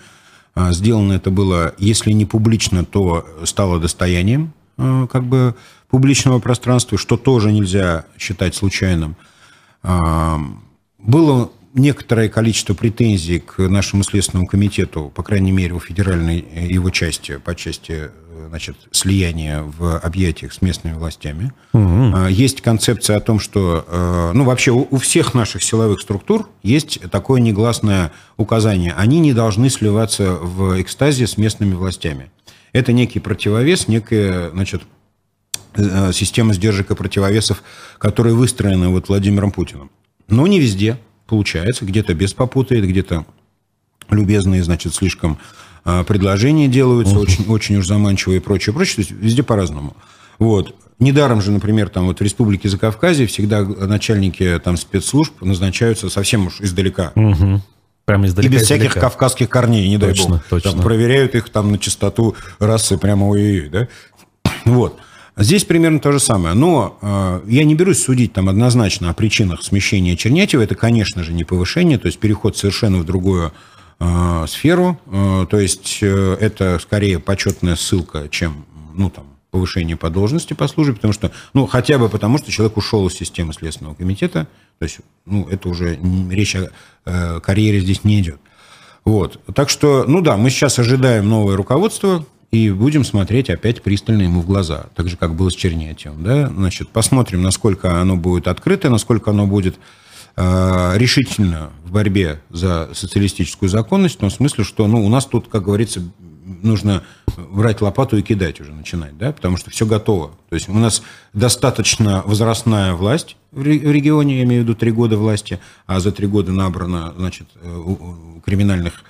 А, сделано это было, если не публично, то стало достоянием э, как бы публичного пространства, что тоже нельзя считать случайным. Э, было некоторое количество претензий к нашему Следственному комитету, по крайней мере, у федеральной э, его части, по части э, значит, слияния в объятиях с местными властями. Угу. Есть концепция о том, что э, ну, вообще у всех наших силовых структур есть такое негласное указание. Они не должны сливаться в экстазе с местными властями. Это некий противовес, некая значит, система сдержек и противовесов, которые выстроены вот Владимиром Путиным. Но не везде получается, где-то без попутает, где-то любезные, значит, слишком а, предложения делаются, uh-huh. очень, очень уж заманчивые и прочее, прочее, то есть везде по-разному. Вот. Недаром же, например, там вот в Республике Закавказье всегда начальники там спецслужб назначаются совсем уж издалека. Угу. Прямо издалека. И без издалека. всяких кавказских корней, не точно, дай бог. Точно. Там проверяют их там на чистоту расы прямо ой да? Вот. Здесь примерно то же самое. Но э, я не берусь судить там однозначно о причинах смещения Чернятьева. Это, конечно же, не повышение, то есть переход совершенно в другую э, сферу. Э, то есть э, это скорее почетная ссылка, чем ну, там, повышение по должности по службе, потому что, ну, хотя бы потому, что человек ушел из системы Следственного комитета, то есть, ну, это уже речь о э, карьере здесь не идет. Вот. Так что, ну да, мы сейчас ожидаем новое руководство, и будем смотреть опять пристально ему в глаза, так же, как было с Чернятьевым. Да? Значит, посмотрим, насколько оно будет открыто, насколько оно будет э, решительно в борьбе за социалистическую законность, в том смысле, что ну, у нас тут, как говорится, нужно брать лопату и кидать уже, начинать, да, потому что все готово. То есть у нас достаточно возрастная власть в регионе, я имею в виду три года власти, а за три года набрано, значит, э, криминальных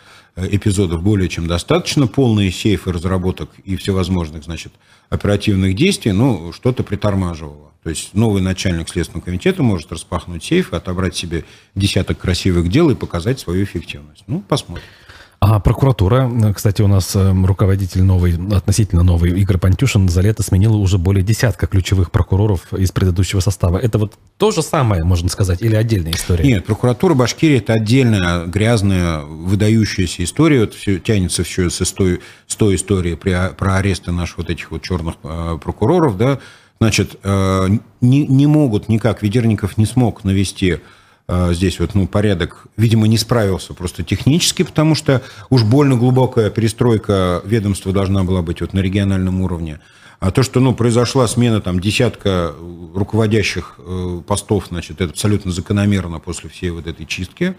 эпизодов более чем достаточно, полные сейфы разработок и всевозможных, значит, оперативных действий, ну, что-то притормаживало. То есть новый начальник Следственного комитета может распахнуть сейф, отобрать себе десяток красивых дел и показать свою эффективность. Ну, посмотрим. А прокуратура, кстати, у нас эм, руководитель новый, относительно новый, Игорь Пантюшин, за лето сменил уже более десятка ключевых прокуроров из предыдущего состава. Это вот то же самое, можно сказать, или отдельная история? Нет, прокуратура Башкирии – это отдельная, грязная, выдающаяся история. Вот все тянется все с той, с той истории при, про аресты наших вот этих вот черных э, прокуроров, да. Значит, э, не, не могут никак, Ведерников не смог навести здесь вот, ну, порядок, видимо, не справился просто технически, потому что уж больно глубокая перестройка ведомства должна была быть вот на региональном уровне. А то, что, ну, произошла смена там десятка руководящих э, постов, значит, это абсолютно закономерно после всей вот этой чистки.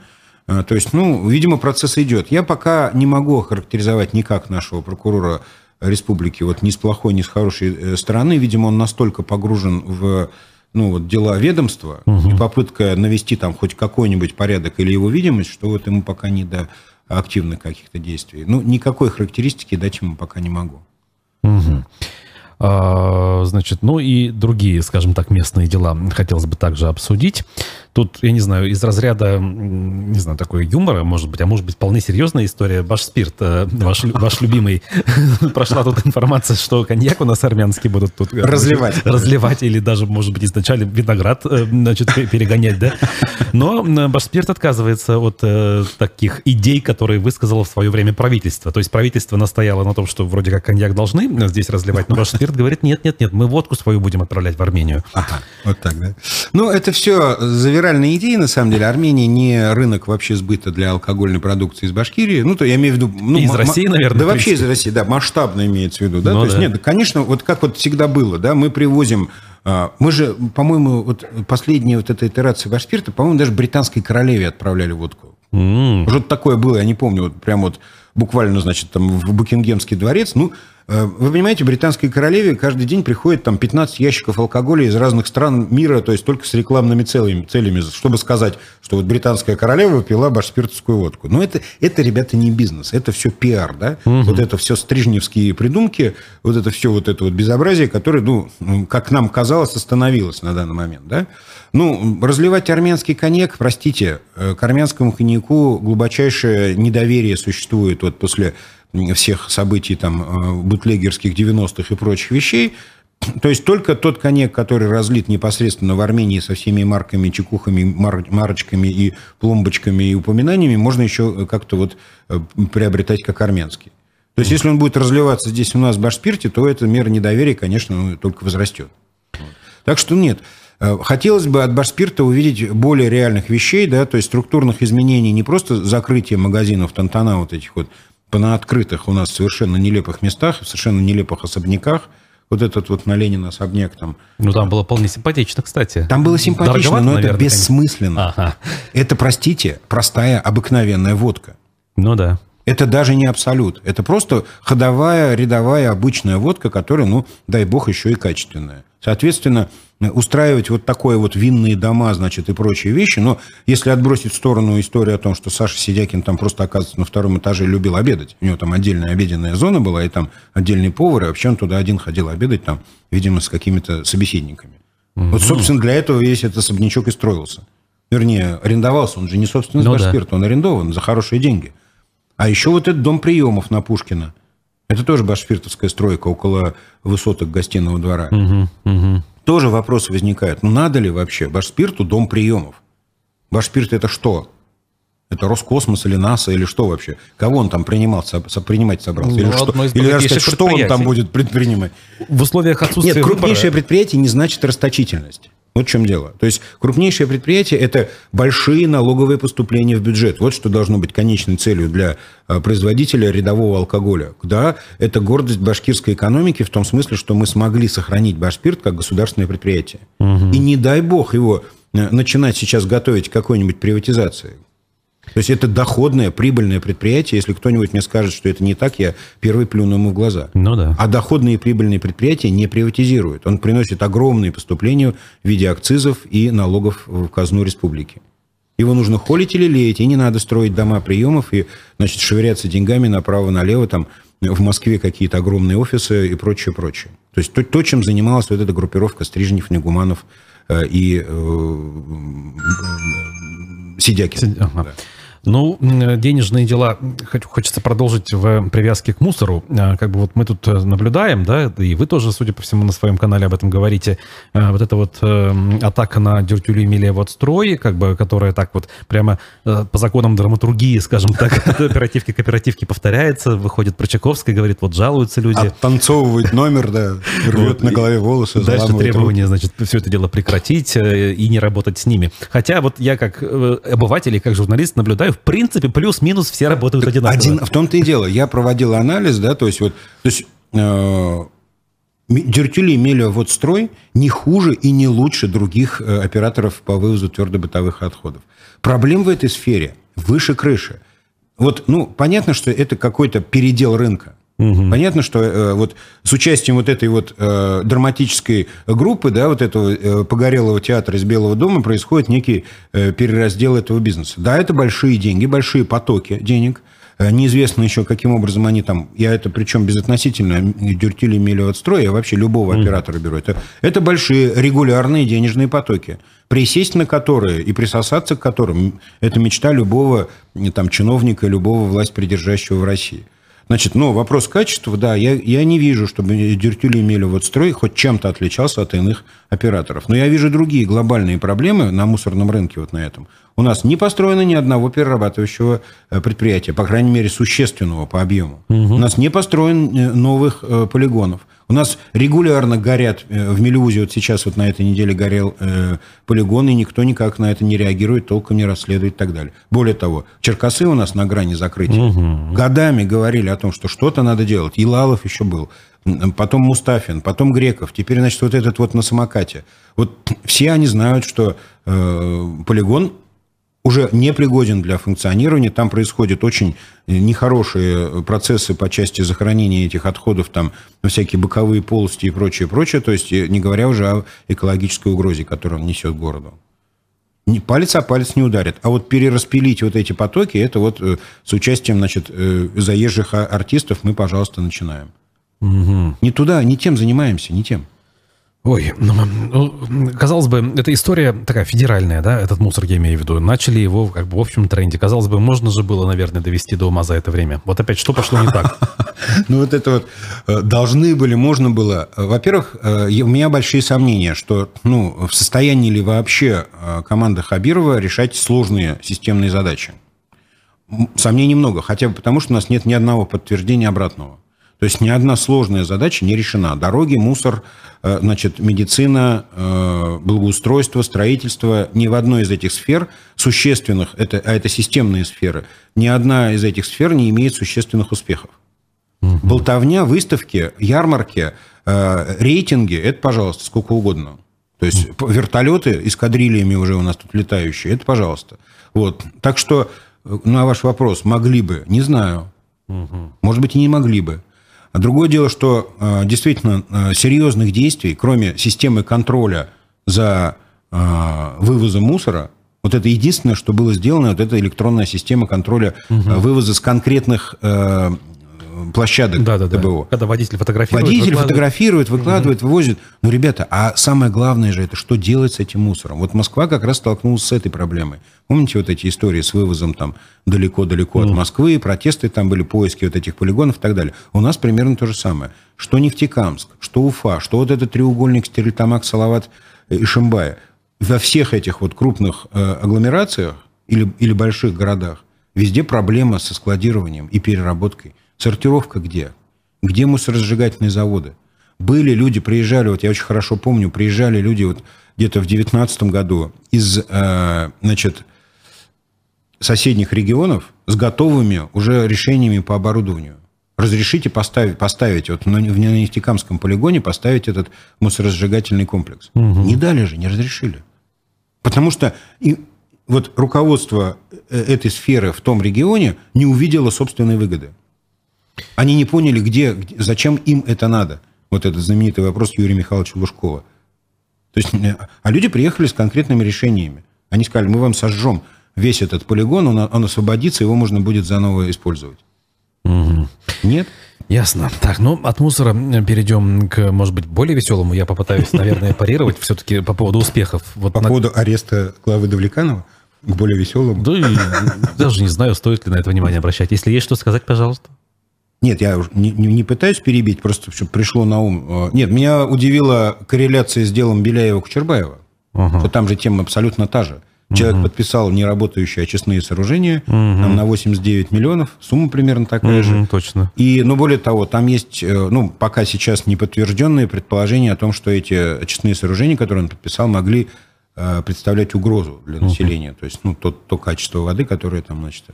А, то есть, ну, видимо, процесс идет. Я пока не могу характеризовать никак нашего прокурора республики, вот ни с плохой, ни с хорошей стороны. Видимо, он настолько погружен в ну, вот дела ведомства угу. и попытка навести там хоть какой-нибудь порядок или его видимость, что вот ему пока не до активных каких-то действий. Ну, никакой характеристики дать ему пока не могу. Угу. А, значит, ну и другие, скажем так, местные дела хотелось бы также обсудить. Тут, я не знаю, из разряда, не знаю, такой юмора, может быть, а может быть, вполне серьезная история. Ваш спирт, э, ваш, ваш любимый. [LAUGHS] Прошла тут информация, что коньяк у нас армянский будут тут... Э, разливать. Разливать или даже, может быть, изначально виноград, э, значит, перегонять, да? Но ваш спирт отказывается от таких идей, которые высказало в свое время правительство. То есть правительство настояло на том, что вроде как коньяк должны здесь разливать, но ваш спирт говорит, нет, нет, нет, мы водку свою будем отправлять в Армению. Ага, вот так, да? Ну, это все завершено либеральная идея, на самом деле. Армения не рынок вообще сбыта для алкогольной продукции из Башкирии. Ну, то я имею в виду... Ну, из России, наверное. Да вообще из России, да, масштабно имеется в виду. Да? Ну, то есть, да. нет, конечно, вот как вот всегда было, да, мы привозим... А, мы же, по-моему, вот последняя вот эта итерация Башспирта, по-моему, даже британской королеве отправляли водку. Mm. Что-то такое было, я не помню, вот прям вот буквально, значит, там в Букингемский дворец. Ну, вы понимаете, британской королеве каждый день приходит там 15 ящиков алкоголя из разных стран мира, то есть только с рекламными целями, целями чтобы сказать, что вот британская королева пила башспиртовскую водку. Но это, это, ребята, не бизнес, это все пиар, да? Угу. Вот это все стрижневские придумки, вот это все вот это вот безобразие, которое, ну, как нам казалось, остановилось на данный момент, да? Ну, разливать армянский коньяк, простите, э, к армянскому коньяку глубочайшее недоверие существует вот после всех событий там э, бутлегерских 90-х и прочих вещей. То есть только тот коньяк, который разлит непосредственно в Армении со всеми марками, чекухами, мар, марочками и пломбочками и упоминаниями, можно еще как-то вот э, приобретать как армянский. То есть, если он будет разливаться здесь у нас в Башспирте, то эта мера недоверия, конечно, ну, только возрастет. Так что нет. Э, хотелось бы от Башспирта увидеть более реальных вещей, да, то есть структурных изменений, не просто закрытие магазинов Тантана вот этих вот на открытых у нас совершенно нелепых местах, в совершенно нелепых особняках. Вот этот вот на Ленина особняк там. Ну, там было вполне симпатично, кстати. Там было симпатично, Дороговато, но наверное, это бессмысленно. Ага. Это, простите, простая обыкновенная водка. Ну да. Это даже не абсолют. Это просто ходовая, рядовая, обычная водка, которая, ну, дай бог, еще и качественная. Соответственно, устраивать вот такое вот винные дома, значит, и прочие вещи. Но если отбросить в сторону историю о том, что Саша Сидякин там просто, оказывается, на втором этаже любил обедать. У него там отдельная обеденная зона была, и там отдельный повар, и вообще он туда один ходил обедать, там, видимо, с какими-то собеседниками. Угу. Вот, собственно, для этого весь этот особнячок и строился. Вернее, арендовался. Он же не собственность ну, Башспирта, да. он арендован за хорошие деньги. А еще вот этот дом приемов на Пушкина. Это тоже башфиртовская стройка около высоток гостиного двора. Угу, угу тоже вопросы возникают. Ну, надо ли вообще Башспирту дом приемов? Башспирт это что? Это Роскосмос или НАСА или что вообще? Кого он там принимал, принимать собрался? Ну, или что, или даже сказать, что он там будет предпринимать? В условиях отсутствия Нет, крупнейшее выбора... предприятие не значит расточительность. Вот в чем дело. То есть крупнейшее предприятие – это большие налоговые поступления в бюджет. Вот что должно быть конечной целью для а, производителя рядового алкоголя. Да, это гордость башкирской экономики в том смысле, что мы смогли сохранить Башспирт как государственное предприятие. Угу. И не дай бог его э, начинать сейчас готовить к какой-нибудь приватизации. То есть это доходное, прибыльное предприятие. Если кто-нибудь мне скажет, что это не так, я первый плюну ему в глаза. Ну да. А доходные и прибыльные предприятия не приватизируют. Он приносит огромные поступления в виде акцизов и налогов в казну республики. Его нужно холить или леять, и не надо строить дома приемов и, значит, швыряться деньгами направо-налево, там, в Москве какие-то огромные офисы и прочее, прочее. То есть то, то чем занималась вот эта группировка Стрижнев, Негуманов э, и э, Сидякин. Ага. Да. Ну, денежные дела, хочется продолжить в привязке к мусору. А, как бы вот мы тут э, наблюдаем, да, и вы тоже, судя по всему, на своем канале об этом говорите, вот эта вот э, атака на Дюртюли Эмилия Водстрой, как бы, которая так вот прямо э, по законам драматургии, скажем так, [LAUGHS] оперативки кооперативки повторяется, выходит Прочаковская, говорит, вот жалуются люди. Оттанцовывает номер, да, рвет на голове волосы, Дальше требование, значит, все это дело прекратить и не работать с ними. Хотя вот я как обыватель и как журналист наблюдаю в принципе, плюс-минус все работают одинаково. Один, в том-то и дело. Я проводил анализ, да, то есть вот, то есть э, Дюртюли имели вот строй не хуже и не лучше других э, операторов по вывозу твердобытовых отходов. Проблем в этой сфере выше крыши. Вот, ну, понятно, что это какой-то передел рынка. Угу. Понятно, что э, вот с участием вот этой вот э, драматической группы, да, вот этого э, погорелого театра из Белого дома происходит некий э, перераздел этого бизнеса. Да, это большие деньги, большие потоки денег. Э, неизвестно еще, каким образом они там... Я это причем безотносительно Дюртили имели от строя, я вообще любого mm. оператора беру. Это, это большие регулярные денежные потоки, присесть на которые и присосаться к которым – это мечта любого там, чиновника, любого власть придержащего в России. Значит, ну, вопрос качества, да, я, я не вижу, чтобы Дюртюли имели вот строй хоть чем-то отличался от иных операторов. Но я вижу другие глобальные проблемы на мусорном рынке вот на этом. У нас не построено ни одного перерабатывающего э, предприятия, по крайней мере, существенного по объему. Угу. У нас не построен э, новых э, полигонов. У нас регулярно горят в Мелюзе, вот сейчас вот на этой неделе горел э, полигон, и никто никак на это не реагирует, толком не расследует и так далее. Более того, Черкасы у нас на грани закрытия. Угу. Годами говорили о том, что что-то надо делать. Илалов еще был, потом Мустафин, потом Греков, теперь, значит, вот этот вот на самокате. Вот все они знают, что э, полигон уже не пригоден для функционирования. Там происходят очень нехорошие процессы по части захоронения этих отходов, там всякие боковые полости и прочее, прочее. То есть не говоря уже о экологической угрозе, которую он несет городу. Палец о палец не ударит. А вот перераспилить вот эти потоки, это вот э, с участием, значит, э, заезжих артистов мы, пожалуйста, начинаем. Угу. Не туда, не тем занимаемся, не тем. Ой, ну, ну, казалось бы, эта история такая федеральная, да, этот мусор, я имею в виду. Начали его как бы в общем тренде. Казалось бы, можно же было, наверное, довести до ума за это время. Вот опять, что пошло не так? [LAUGHS] Ну, вот это вот э, должны были, можно было. Во-первых, э, у меня большие сомнения, что, ну, в состоянии ли вообще э, команда Хабирова решать сложные системные задачи. Сомнений много, хотя бы потому, что у нас нет ни одного подтверждения обратного. То есть ни одна сложная задача не решена. Дороги, мусор, э, значит, медицина, э, благоустройство, строительство. Ни в одной из этих сфер существенных, это, а это системные сферы, ни одна из этих сфер не имеет существенных успехов. Угу. Болтовня, выставки, ярмарки, э, рейтинги, это, пожалуйста, сколько угодно. То есть вертолеты эскадрильями уже у нас тут летающие, это пожалуйста. Вот. Так что на ваш вопрос, могли бы, не знаю. Угу. Может быть, и не могли бы. А другое дело, что э, действительно э, серьезных действий, кроме системы контроля за э, вывозом мусора, вот это единственное, что было сделано, вот эта электронная система контроля угу. вывоза с конкретных площадок да, да, ТБО. Да. Когда водитель фотографирует, Водитель выкладывает. фотографирует, выкладывает, угу. вывозит. Ну, ребята, а самое главное же это, что делать с этим мусором? Вот Москва как раз столкнулась с этой проблемой. Помните вот эти истории с вывозом там далеко-далеко угу. от Москвы, протесты там были, поиски вот этих полигонов и так далее. У нас примерно то же самое. Что Нефтекамск, что Уфа, что вот этот треугольник Стерлитамак, Салават и Шимбая. Во всех этих вот крупных э, агломерациях или, или больших городах везде проблема со складированием и переработкой. Сортировка где? Где мусоросжигательные заводы? Были люди, приезжали, вот я очень хорошо помню, приезжали люди вот где-то в 2019 году из, э, значит, соседних регионов с готовыми уже решениями по оборудованию. Разрешите поставить, поставить вот на, в Нефтекамском полигоне поставить этот мусоросжигательный комплекс. Угу. Не дали же, не разрешили. Потому что и, вот руководство э, этой сферы в том регионе не увидело собственной выгоды. Они не поняли, где, зачем им это надо. Вот этот знаменитый вопрос Юрия Михайловича Лужкова. То есть, э, а люди приехали с конкретными решениями. Они сказали, мы вам сожжем весь этот полигон, он, он освободится, его можно будет заново использовать. Угу. Нет? Ясно. Так, ну, от мусора перейдем к, может быть, более веселому. Я попытаюсь, наверное, парировать все-таки по поводу успехов. Вот по на... поводу ареста главы Давлеканова? К более веселому? Да, и даже не знаю, стоит ли на это внимание обращать. Если есть что сказать, пожалуйста. Нет, я не, не пытаюсь перебить, просто чтобы пришло на ум. Э, нет, меня удивила корреляция с делом Беляева-Кучербаева. Ага. Что там же тема абсолютно та же. Человек угу. подписал неработающие очистные сооружения угу. там, на 89 миллионов, сумма примерно такая угу, же. Точно. И, ну, более того, там есть, э, ну, пока сейчас не подтвержденные предположения о том, что эти очистные сооружения, которые он подписал, могли э, представлять угрозу для населения. Угу. То есть, ну, то, то качество воды, которое там, значит,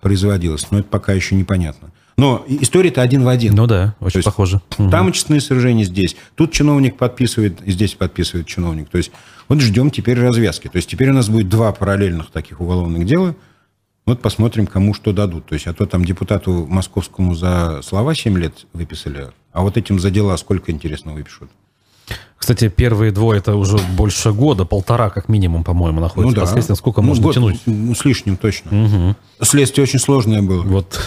производилось. Но это пока еще непонятно. Но история-то один в один. Ну да, очень похоже. Там очистные сооружения здесь. Тут чиновник подписывает, и здесь подписывает чиновник. То есть вот ждем теперь развязки. То есть теперь у нас будет два параллельных таких уголовных дела. Вот посмотрим, кому что дадут. То есть, а то там депутату московскому за слова 7 лет выписали, а вот этим за дела сколько, интересно, выпишут. Кстати, первые двое это уже больше года, полтора как минимум, по-моему, находится. Ну, да. Следствие, сколько ну, можно год, тянуть? Ну, с лишним точно. Угу. Следствие очень сложное было. Вот.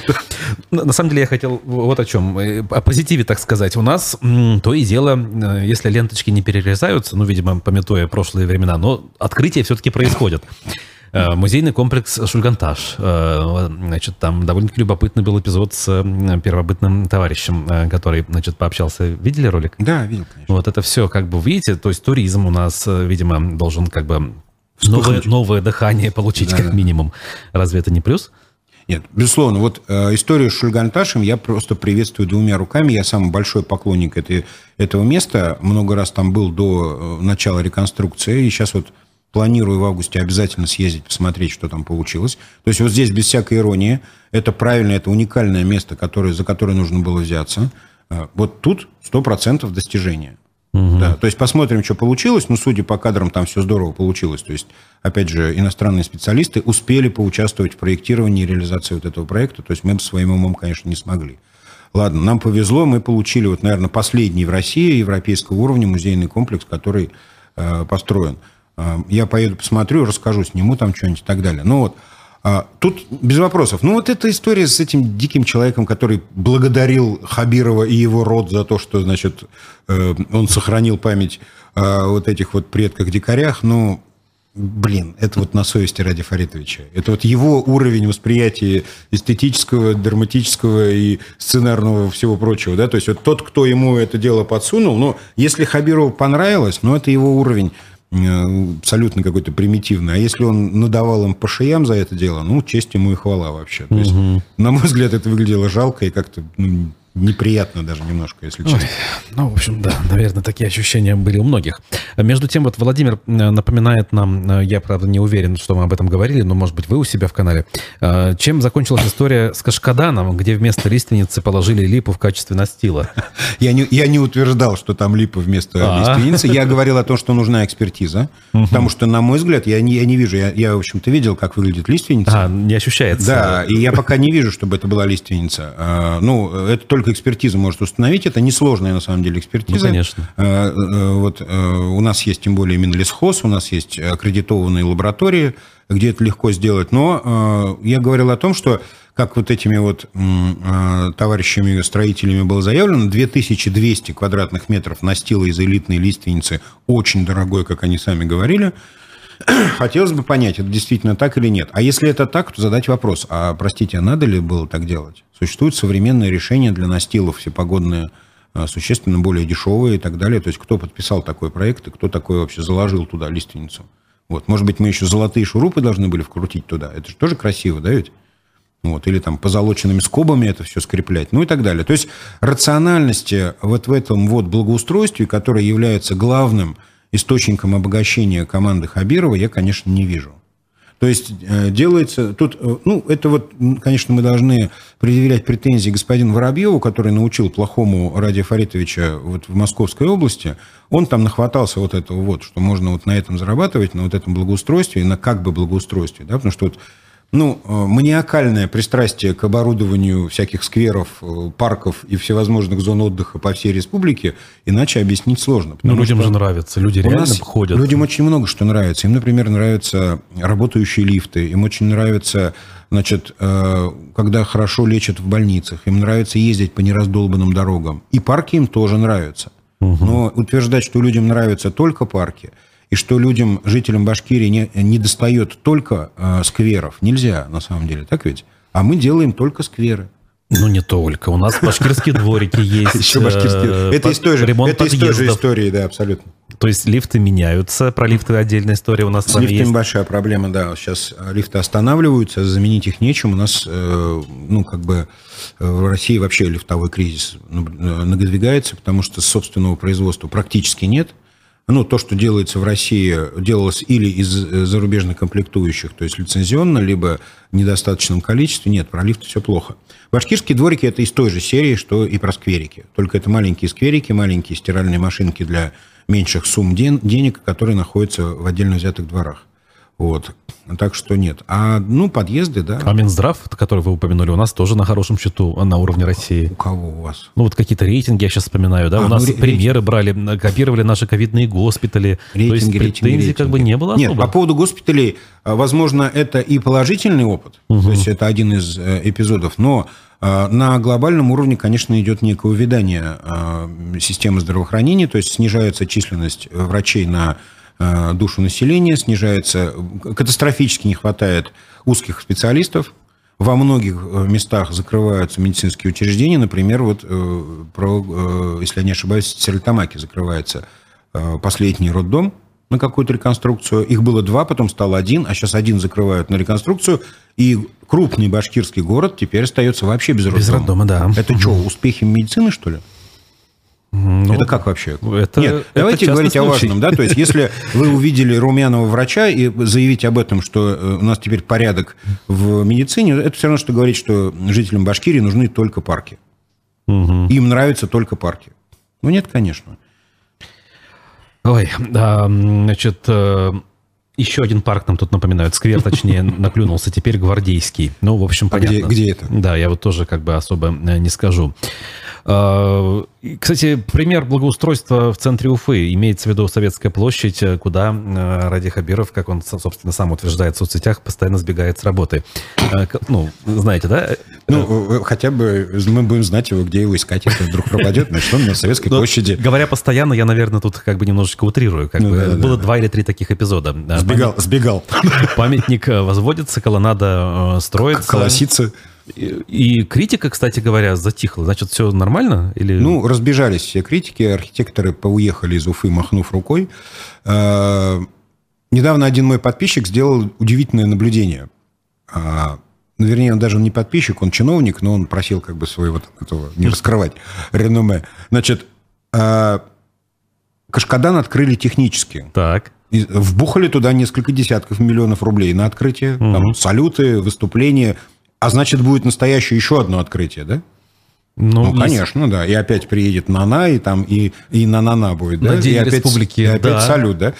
[LAUGHS] На самом деле я хотел вот о чем. Э, о позитиве, так сказать. У нас то и дело, э, если ленточки не перерезаются, ну, видимо, пометуя прошлые времена, но открытия все-таки происходят. Э, музейный комплекс Шульганташ. Э, значит, там довольно-таки любопытный был эпизод с первобытным товарищем, э, который, значит, пообщался. Видели ролик? Да, видел, конечно. Вот это все, как бы, видите, то есть туризм у нас, видимо, должен как бы новое, новое дыхание получить, да, как да. минимум. Разве это не плюс? Нет, безусловно. Вот э, историю с Шульганташем я просто приветствую двумя руками. Я самый большой поклонник этой, этого места. Много раз там был до начала реконструкции. И сейчас вот Планирую в августе обязательно съездить, посмотреть, что там получилось. То есть вот здесь без всякой иронии. Это правильное, это уникальное место, которое, за которое нужно было взяться. А, вот тут 100% достижения. Угу. Да, то есть посмотрим, что получилось. Ну, судя по кадрам, там все здорово получилось. То есть, опять же, иностранные специалисты успели поучаствовать в проектировании и реализации вот этого проекта. То есть мы своим умом, конечно, не смогли. Ладно, нам повезло, мы получили, вот, наверное, последний в России европейского уровня музейный комплекс, который э, построен. Я поеду, посмотрю, расскажу, сниму там что-нибудь и так далее. Ну вот, а, Тут без вопросов. Ну, вот эта история с этим диким человеком, который благодарил Хабирова и его род за то, что, значит, э, он сохранил память вот этих вот предках-дикарях, ну, блин, это вот на совести Ради Фаритовича. Это вот его уровень восприятия эстетического, драматического и сценарного всего прочего, да, то есть вот тот, кто ему это дело подсунул, ну, если Хабирову понравилось, ну, это его уровень абсолютно какой-то примитивный. А если он надавал им по шеям за это дело, ну, честь ему и хвала вообще. То есть, на мой взгляд, это выглядело жалко и как-то ну, неприятно даже немножко, если честно. Ой, ну, в общем, да, наверное, такие ощущения были у многих. Между тем, вот Владимир э, напоминает нам, э, я, правда, не уверен, что мы об этом говорили, но, может быть, вы у себя в канале, э, чем закончилась история с Кашкаданом, где вместо лиственницы положили липу в качестве настила? [LAUGHS] Я не, я не утверждал, что там липа вместо а лиственницы. Я говорил о том, что нужна экспертиза, потому что, на мой взгляд, я не, я не вижу, я, я, в общем-то, видел, как выглядит лиственница. А, не ощущается. Да, и я пока не вижу, чтобы это была лиственница. А, ну, это только только экспертиза может установить. Это несложная, на самом деле, экспертиза. Ну, конечно. Э, э, вот э, у нас есть, тем более, Минлесхоз, у нас есть аккредитованные лаборатории, где это легко сделать. Но я говорил о том, что как вот этими вот товарищами-строителями было заявлено, 2200 квадратных метров настила из элитной лиственницы, очень дорогой, как они сами говорили, [CLEARS THROAT] Хотелось бы понять, это действительно так или нет. А если это так, то задать вопрос, а, простите, а надо ли было так делать? Существуют современные решения для настилов, всепогодные, а, существенно более дешевые и так далее. То есть кто подписал такой проект и кто такой вообще заложил туда лиственницу? Вот. Может быть, мы еще золотые шурупы должны были вкрутить туда. Это же тоже красиво, да ведь? Вот, или там позолоченными скобами это все скреплять, ну и так далее. То есть рациональности вот в этом вот благоустройстве, которое является главным источником обогащения команды Хабирова я, конечно, не вижу. То есть э, делается тут, э, ну, это вот, конечно, мы должны предъявлять претензии господину Воробьеву, который научил плохому Ради Фаритовича вот в Московской области. Он там нахватался вот этого вот, что можно вот на этом зарабатывать, на вот этом благоустройстве, на как бы благоустройстве, да, потому что вот ну, э, маниакальное пристрастие к оборудованию всяких скверов, э, парков и всевозможных зон отдыха по всей республике, иначе объяснить сложно. Но людям же нравится, люди реально нас ходят. Людям очень много что нравится. Им, например, нравятся работающие лифты, им очень нравится, значит, э, когда хорошо лечат в больницах, им нравится ездить по нераздолбанным дорогам. И парки им тоже нравятся. Угу. Но утверждать, что людям нравятся только парки – и что людям, жителям Башкирии не, не достает только э, скверов. Нельзя, на самом деле, так ведь? А мы делаем только скверы. Ну, не только. У нас башкирские дворики [LAUGHS] есть. Еще башкирские. Это из той же, это из той же истории, да, абсолютно. То есть лифты меняются. Про лифты отдельная история у нас с, с лифтами есть. большая проблема, да. Сейчас лифты останавливаются, заменить их нечем. У нас, э, ну, как бы в России вообще лифтовой кризис надвигается, потому что собственного производства практически нет ну, то, что делается в России, делалось или из э, зарубежных комплектующих, то есть лицензионно, либо в недостаточном количестве. Нет, про лифты все плохо. Башкирские дворики – это из той же серии, что и про скверики. Только это маленькие скверики, маленькие стиральные машинки для меньших сумм денег, которые находятся в отдельно взятых дворах. Вот. Так что нет. А, ну, подъезды, да. А Минздрав, который вы упомянули, у нас тоже на хорошем счету на уровне России. У кого у вас? Ну, вот какие-то рейтинги, я сейчас вспоминаю, да, А, у ну, нас ре- премьеры брали, копировали наши ковидные госпитали. То есть Рейтинги, претензий рейтинги, как бы рейтинги. не было Нет, особо. по поводу госпиталей, а, возможно, это и положительный опыт, то есть это один из э, эпизодов, но а, на глобальном уровне, конечно, идет некое увядание а, системы здравоохранения, то есть снижается численность врачей на душу населения, снижается, катастрофически не хватает узких специалистов, во многих э, местах закрываются медицинские учреждения, например, вот э, про, э, если я не ошибаюсь, в Стерлитамаке закрывается э, последний роддом на какую-то реконструкцию. Их было два, потом стал один, а сейчас один закрывают на реконструкцию, и крупный башкирский город теперь остается вообще без роддома. Без роддома, да. Это что, успехи медицины, что ли? Ну, это как вообще? это- Нет, это давайте говорить о случай. важном, да, то есть если вы увидели румяного врача и заявить об этом, что э, у нас теперь порядок в медицине, это все равно, что говорить, что жителям Башкирии нужны только парки. мгм. Им нравятся только парки. Ну нет, конечно. Ой, а, значит, э, еще один парк нам тут напоминают, сквер, точнее, [LAUGHS] наклюнулся, теперь Гвардейский. Ну, в общем, А где- понятно. где это? Да, я вот тоже как бы особо э, не скажу. И, Кстати, пример благоустройства в центре Уфы. Имеется в виду Советская площадь, э, куда э, Ради Хабиров, как он, со- собственно, сам утверждает в соцсетях, постоянно сбегает с работы. Э, Ну, знаете, да? Ну, э, хотя бы мы будем знать его, где его искать, если вдруг пропадет, значит, он на Советской Ну, площади Говоря постоянно, я, наверное, тут как бы немножечко утрирую. Как Ну бы да, было да. два или три таких эпизода. Сбегал, сбегал. Памятник э, возводится, колоннада э, строится. Колосица. И, критика, кстати говоря, затихла. Значит, все нормально? Или... Ну, разбежались все критики, архитекторы поуехали из Уфы, махнув рукой. Э, Недавно один мой подписчик сделал удивительное наблюдение. А, ну, Вернее, он даже не подписчик, он чиновник, но он просил как бы своего там этого не раскрывать [LAUGHS] реноме. Значит, э, Кашкадан открыли технически. Так. И Вбухали туда несколько десятков миллионов рублей на открытие. Там салюты, выступления. А значит, будет настоящее еще одно открытие, да? Ну, есть- конечно, да. И опять приедет Нана, и там и, и на Нана будет, да? На День и опять, Республики, и опять да. салют, да?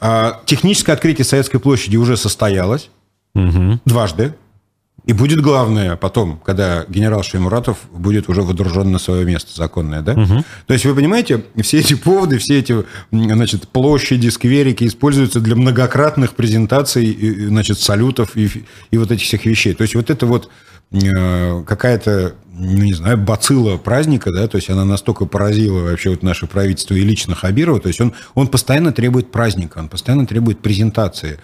А, техническое открытие Советской площади уже состоялось Мгм. дважды. И будет главное потом, когда генерал Шеймуратов будет уже водружен на свое место законное, да? То есть, вы понимаете, все эти поводы, все эти, значит, площади, скверики используются для многократных презентаций, значит, салютов и, и вот этих всех вещей. То есть, вот это вот э, какая-то, ну, не знаю, бацилла праздника, да, то есть она настолько поразила вообще вот наше правительство и лично Хабирова, то есть он, он постоянно требует праздника, он постоянно требует презентации,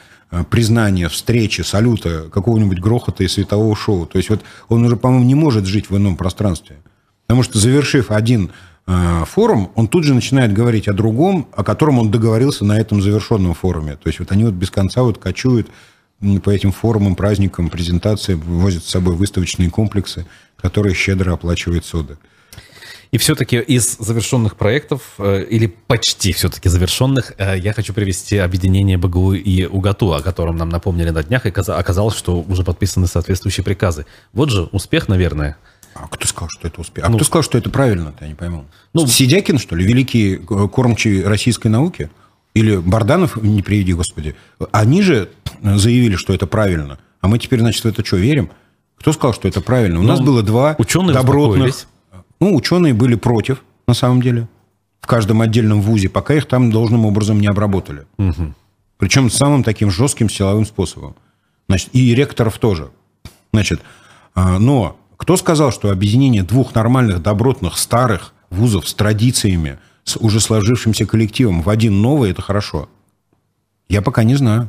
признания, встречи, салюта, какого-нибудь грохота и светового шоу. То есть вот он уже, по-моему, не может жить в ином пространстве. Потому что, завершив один э, форум, он тут же начинает говорить о другом, о котором он договорился на этом завершенном форуме. То есть вот они вот без конца вот кочуют по этим форумам, праздникам, презентациям, возят с собой выставочные комплексы, которые щедро оплачивает сода. И все-таки из завершенных проектов, э, или почти все-таки завершенных, э, я хочу привести объединение БГУ и УГАТУ, о котором нам напомнили на днях, и каза- оказалось, что уже подписаны соответствующие приказы. Вот же успех, наверное. А кто сказал, что это успех? А кто сказал, что это правильно я не пойму. Ну- Сидякин, что ли, великий э, кормчий российской науки? Или Барданов, не приведи, Господи. Они же заявили, что это правильно. А мы теперь, значит, в это что, верим? Кто сказал, что это правильно? У нас было два Ну, добротных... Ну, ученые были против, на самом деле, в каждом отдельном вузе, пока их там должным образом не обработали. Причем самым таким жестким силовым способом. Значит, и ректоров тоже. Значит, а, но кто сказал, что объединение двух нормальных, добротных, старых вузов с традициями, с уже сложившимся коллективом в один новый, это хорошо? Я пока не знаю.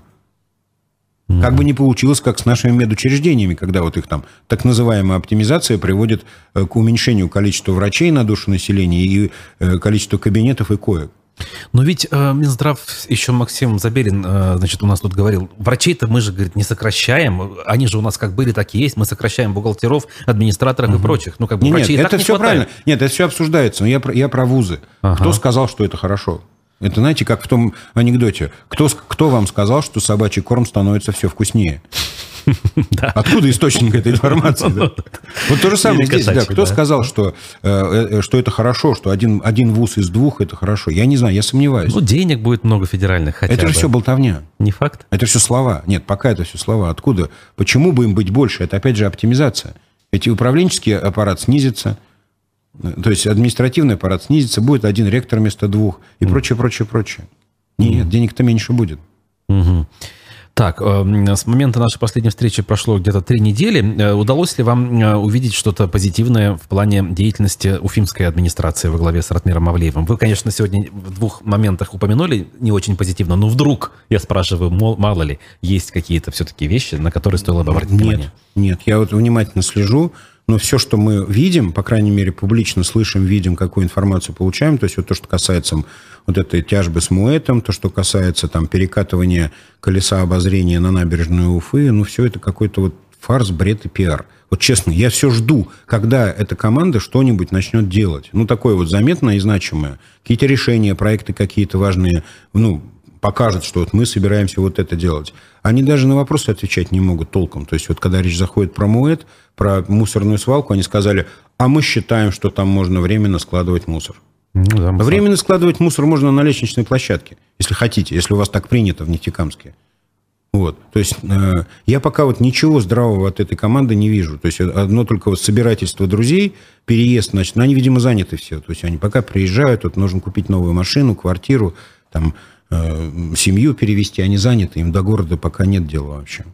Как бы ни получилось, как с нашими медучреждениями, когда вот их там так называемая оптимизация приводит э, к уменьшению количества врачей на душу населения и э, количества кабинетов и коек. Но ведь э, Минздрав, еще Максим Забелин, э, значит, у нас тут говорил, врачей-то мы же, говорит, не сокращаем, они же у нас как были, так и есть, мы сокращаем бухгалтеров, администраторов и прочих. Ну, как бы Не, нет, врачей так это не все хватает. правильно. Нет, это все обсуждается. Но я про, я про вузы. Ага. Кто сказал, что это хорошо? Это, знаете, как в том анекдоте. Кто, кто вам сказал, что собачий корм становится все вкуснее? [LAUGHS] Откуда источник этой информации? Вот то же самое здесь. Да, Кто сказал, что, э, что это хорошо, что один, один вуз из двух это хорошо? Я не знаю, я сомневаюсь. Ну, денег будет много федеральных хотя Это же все болтовня. Не факт? Это все слова. Нет, пока это все слова. Откуда? Почему бы им быть больше? Это опять же оптимизация. Эти управленческий аппарат снизится, то есть административный аппарат снизится, будет один ректор вместо двух и прочее, прочее, прочее. Нет, денег-то меньше будет. Угу. Так, э, с момента нашей последней встречи прошло где-то три недели. Э, удалось ли вам э, увидеть что-то позитивное в плане деятельности уфимской администрации во главе с Ратмиром Мавлеевым? Вы, конечно, сегодня в двух моментах упомянули не очень позитивно, но вдруг, я спрашиваю, мало ли, есть какие-то все-таки вещи, на которые стоило бы обратить нет, внимание? Нет, я вот внимательно слежу но все, что мы видим, по крайней мере, публично слышим, видим, какую информацию получаем, то есть вот то, что касается вот этой тяжбы с Муэтом, то, что касается там перекатывания колеса обозрения на набережную Уфы, ну, все это какой-то вот фарс, бред и пиар. Вот честно, я все жду, когда эта команда что-нибудь начнет делать. Ну, такое вот заметное и значимое. Какие-то решения, проекты какие-то важные, ну, покажут, что вот мы собираемся вот это делать. Они даже на вопросы отвечать не могут толком. То есть вот когда речь заходит про МУЭТ, про мусорную свалку, они сказали, а мы считаем, что там можно временно складывать мусор. Ну, да, временно складывать мусор можно на лестничной площадке, если хотите, если у вас так принято в Нефтекамске. Вот. То есть э, я пока вот ничего здравого от этой команды не вижу. То есть одно только вот собирательство друзей, переезд, значит, ну, они, видимо, заняты все. То есть они пока приезжают, вот нужно купить новую машину, квартиру, там, семью перевести, они заняты, им до города пока нет дела вообще.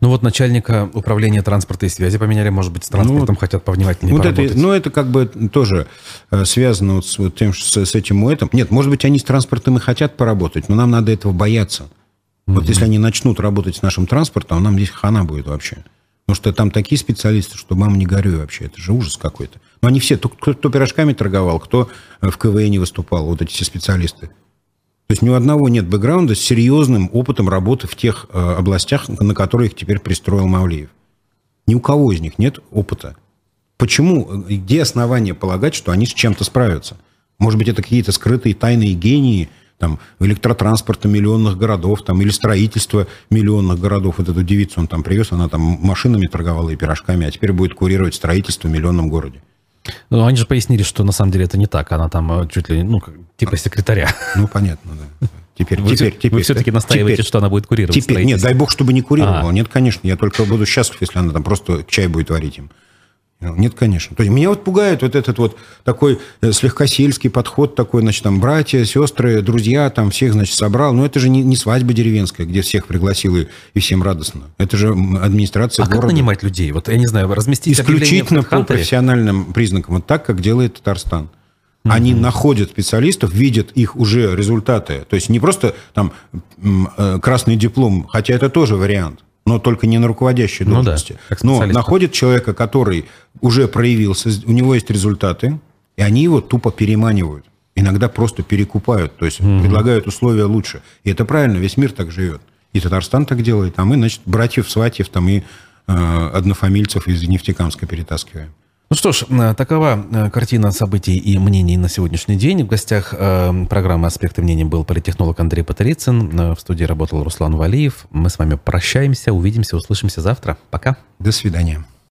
Ну вот начальника управления транспорта и связи поменяли, может быть, с транспортом ну, хотят повнимательнее вот это, Ну это как бы тоже э, связано вот с вот тем, с, с этим этим. Нет, может быть, они с транспортом и хотят поработать, но нам надо этого бояться. Mm-hmm. Вот если они начнут работать с нашим транспортом, нам здесь хана будет вообще. Потому что там такие специалисты, что мама не горюй вообще. Это же ужас какой-то. Но они все, кто, кто пирожками торговал, кто в КВН выступал, вот эти все специалисты. То есть ни у одного нет бэкграунда с серьезным опытом работы в тех э, областях, на которые их теперь пристроил Мавлиев. Ни у кого из них нет опыта. Почему? Где основания полагать, что они с чем-то справятся? Может быть, это какие-то скрытые тайные гении там, электротранспорта миллионных городов там, или строительства миллионных городов. Вот эту девицу он там привез, она там машинами торговала и пирожками, а теперь будет курировать строительство в миллионном городе. Ну, они же пояснили, что на самом деле это не так. Она там э, чуть ли, ну, типа секретаря. Ну, понятно, да. Теперь, вы, теперь, теперь, вы все-таки настаиваете, теперь, что она будет курировать Теперь, нет, дай бог, чтобы не курировала. А. Нет, конечно, я только буду счастлив, если она там просто чай будет варить им. Нет, конечно. То есть меня вот пугает вот этот вот такой э, слегка сельский подход такой, значит, там братья, сестры, друзья, там всех, значит, собрал. Но это же не, не свадьба деревенская, где всех пригласил и, и всем радостно. Это же администрация а города. как нанимать людей? Вот, я не знаю, разместить Исключительно по профессиональным признакам. Вот так, как делает Татарстан. Они mm находят специалистов, видят их уже результаты. То есть не просто там э, красный диплом, хотя это тоже вариант но только не на руководящей должности. Ну да, но находит человека, который уже проявился, у него есть результаты, и они его тупо переманивают. Иногда просто перекупают, то есть угу. предлагают условия лучше. И это правильно, весь мир так живет. И Татарстан так делает, а мы, значит, братьев, сватьев там и э, однофамильцев из Нефтекамска перетаскиваем. Ну что ж, э, такова э, картина событий и мнений на сегодняшний день. В гостях э, программы «Аспекты мнений» был политехнолог Андрей Патрицын. В студии работал Руслан Валиев. Мы с вами прощаемся, увидимся, услышимся завтра. Пока. До свидания.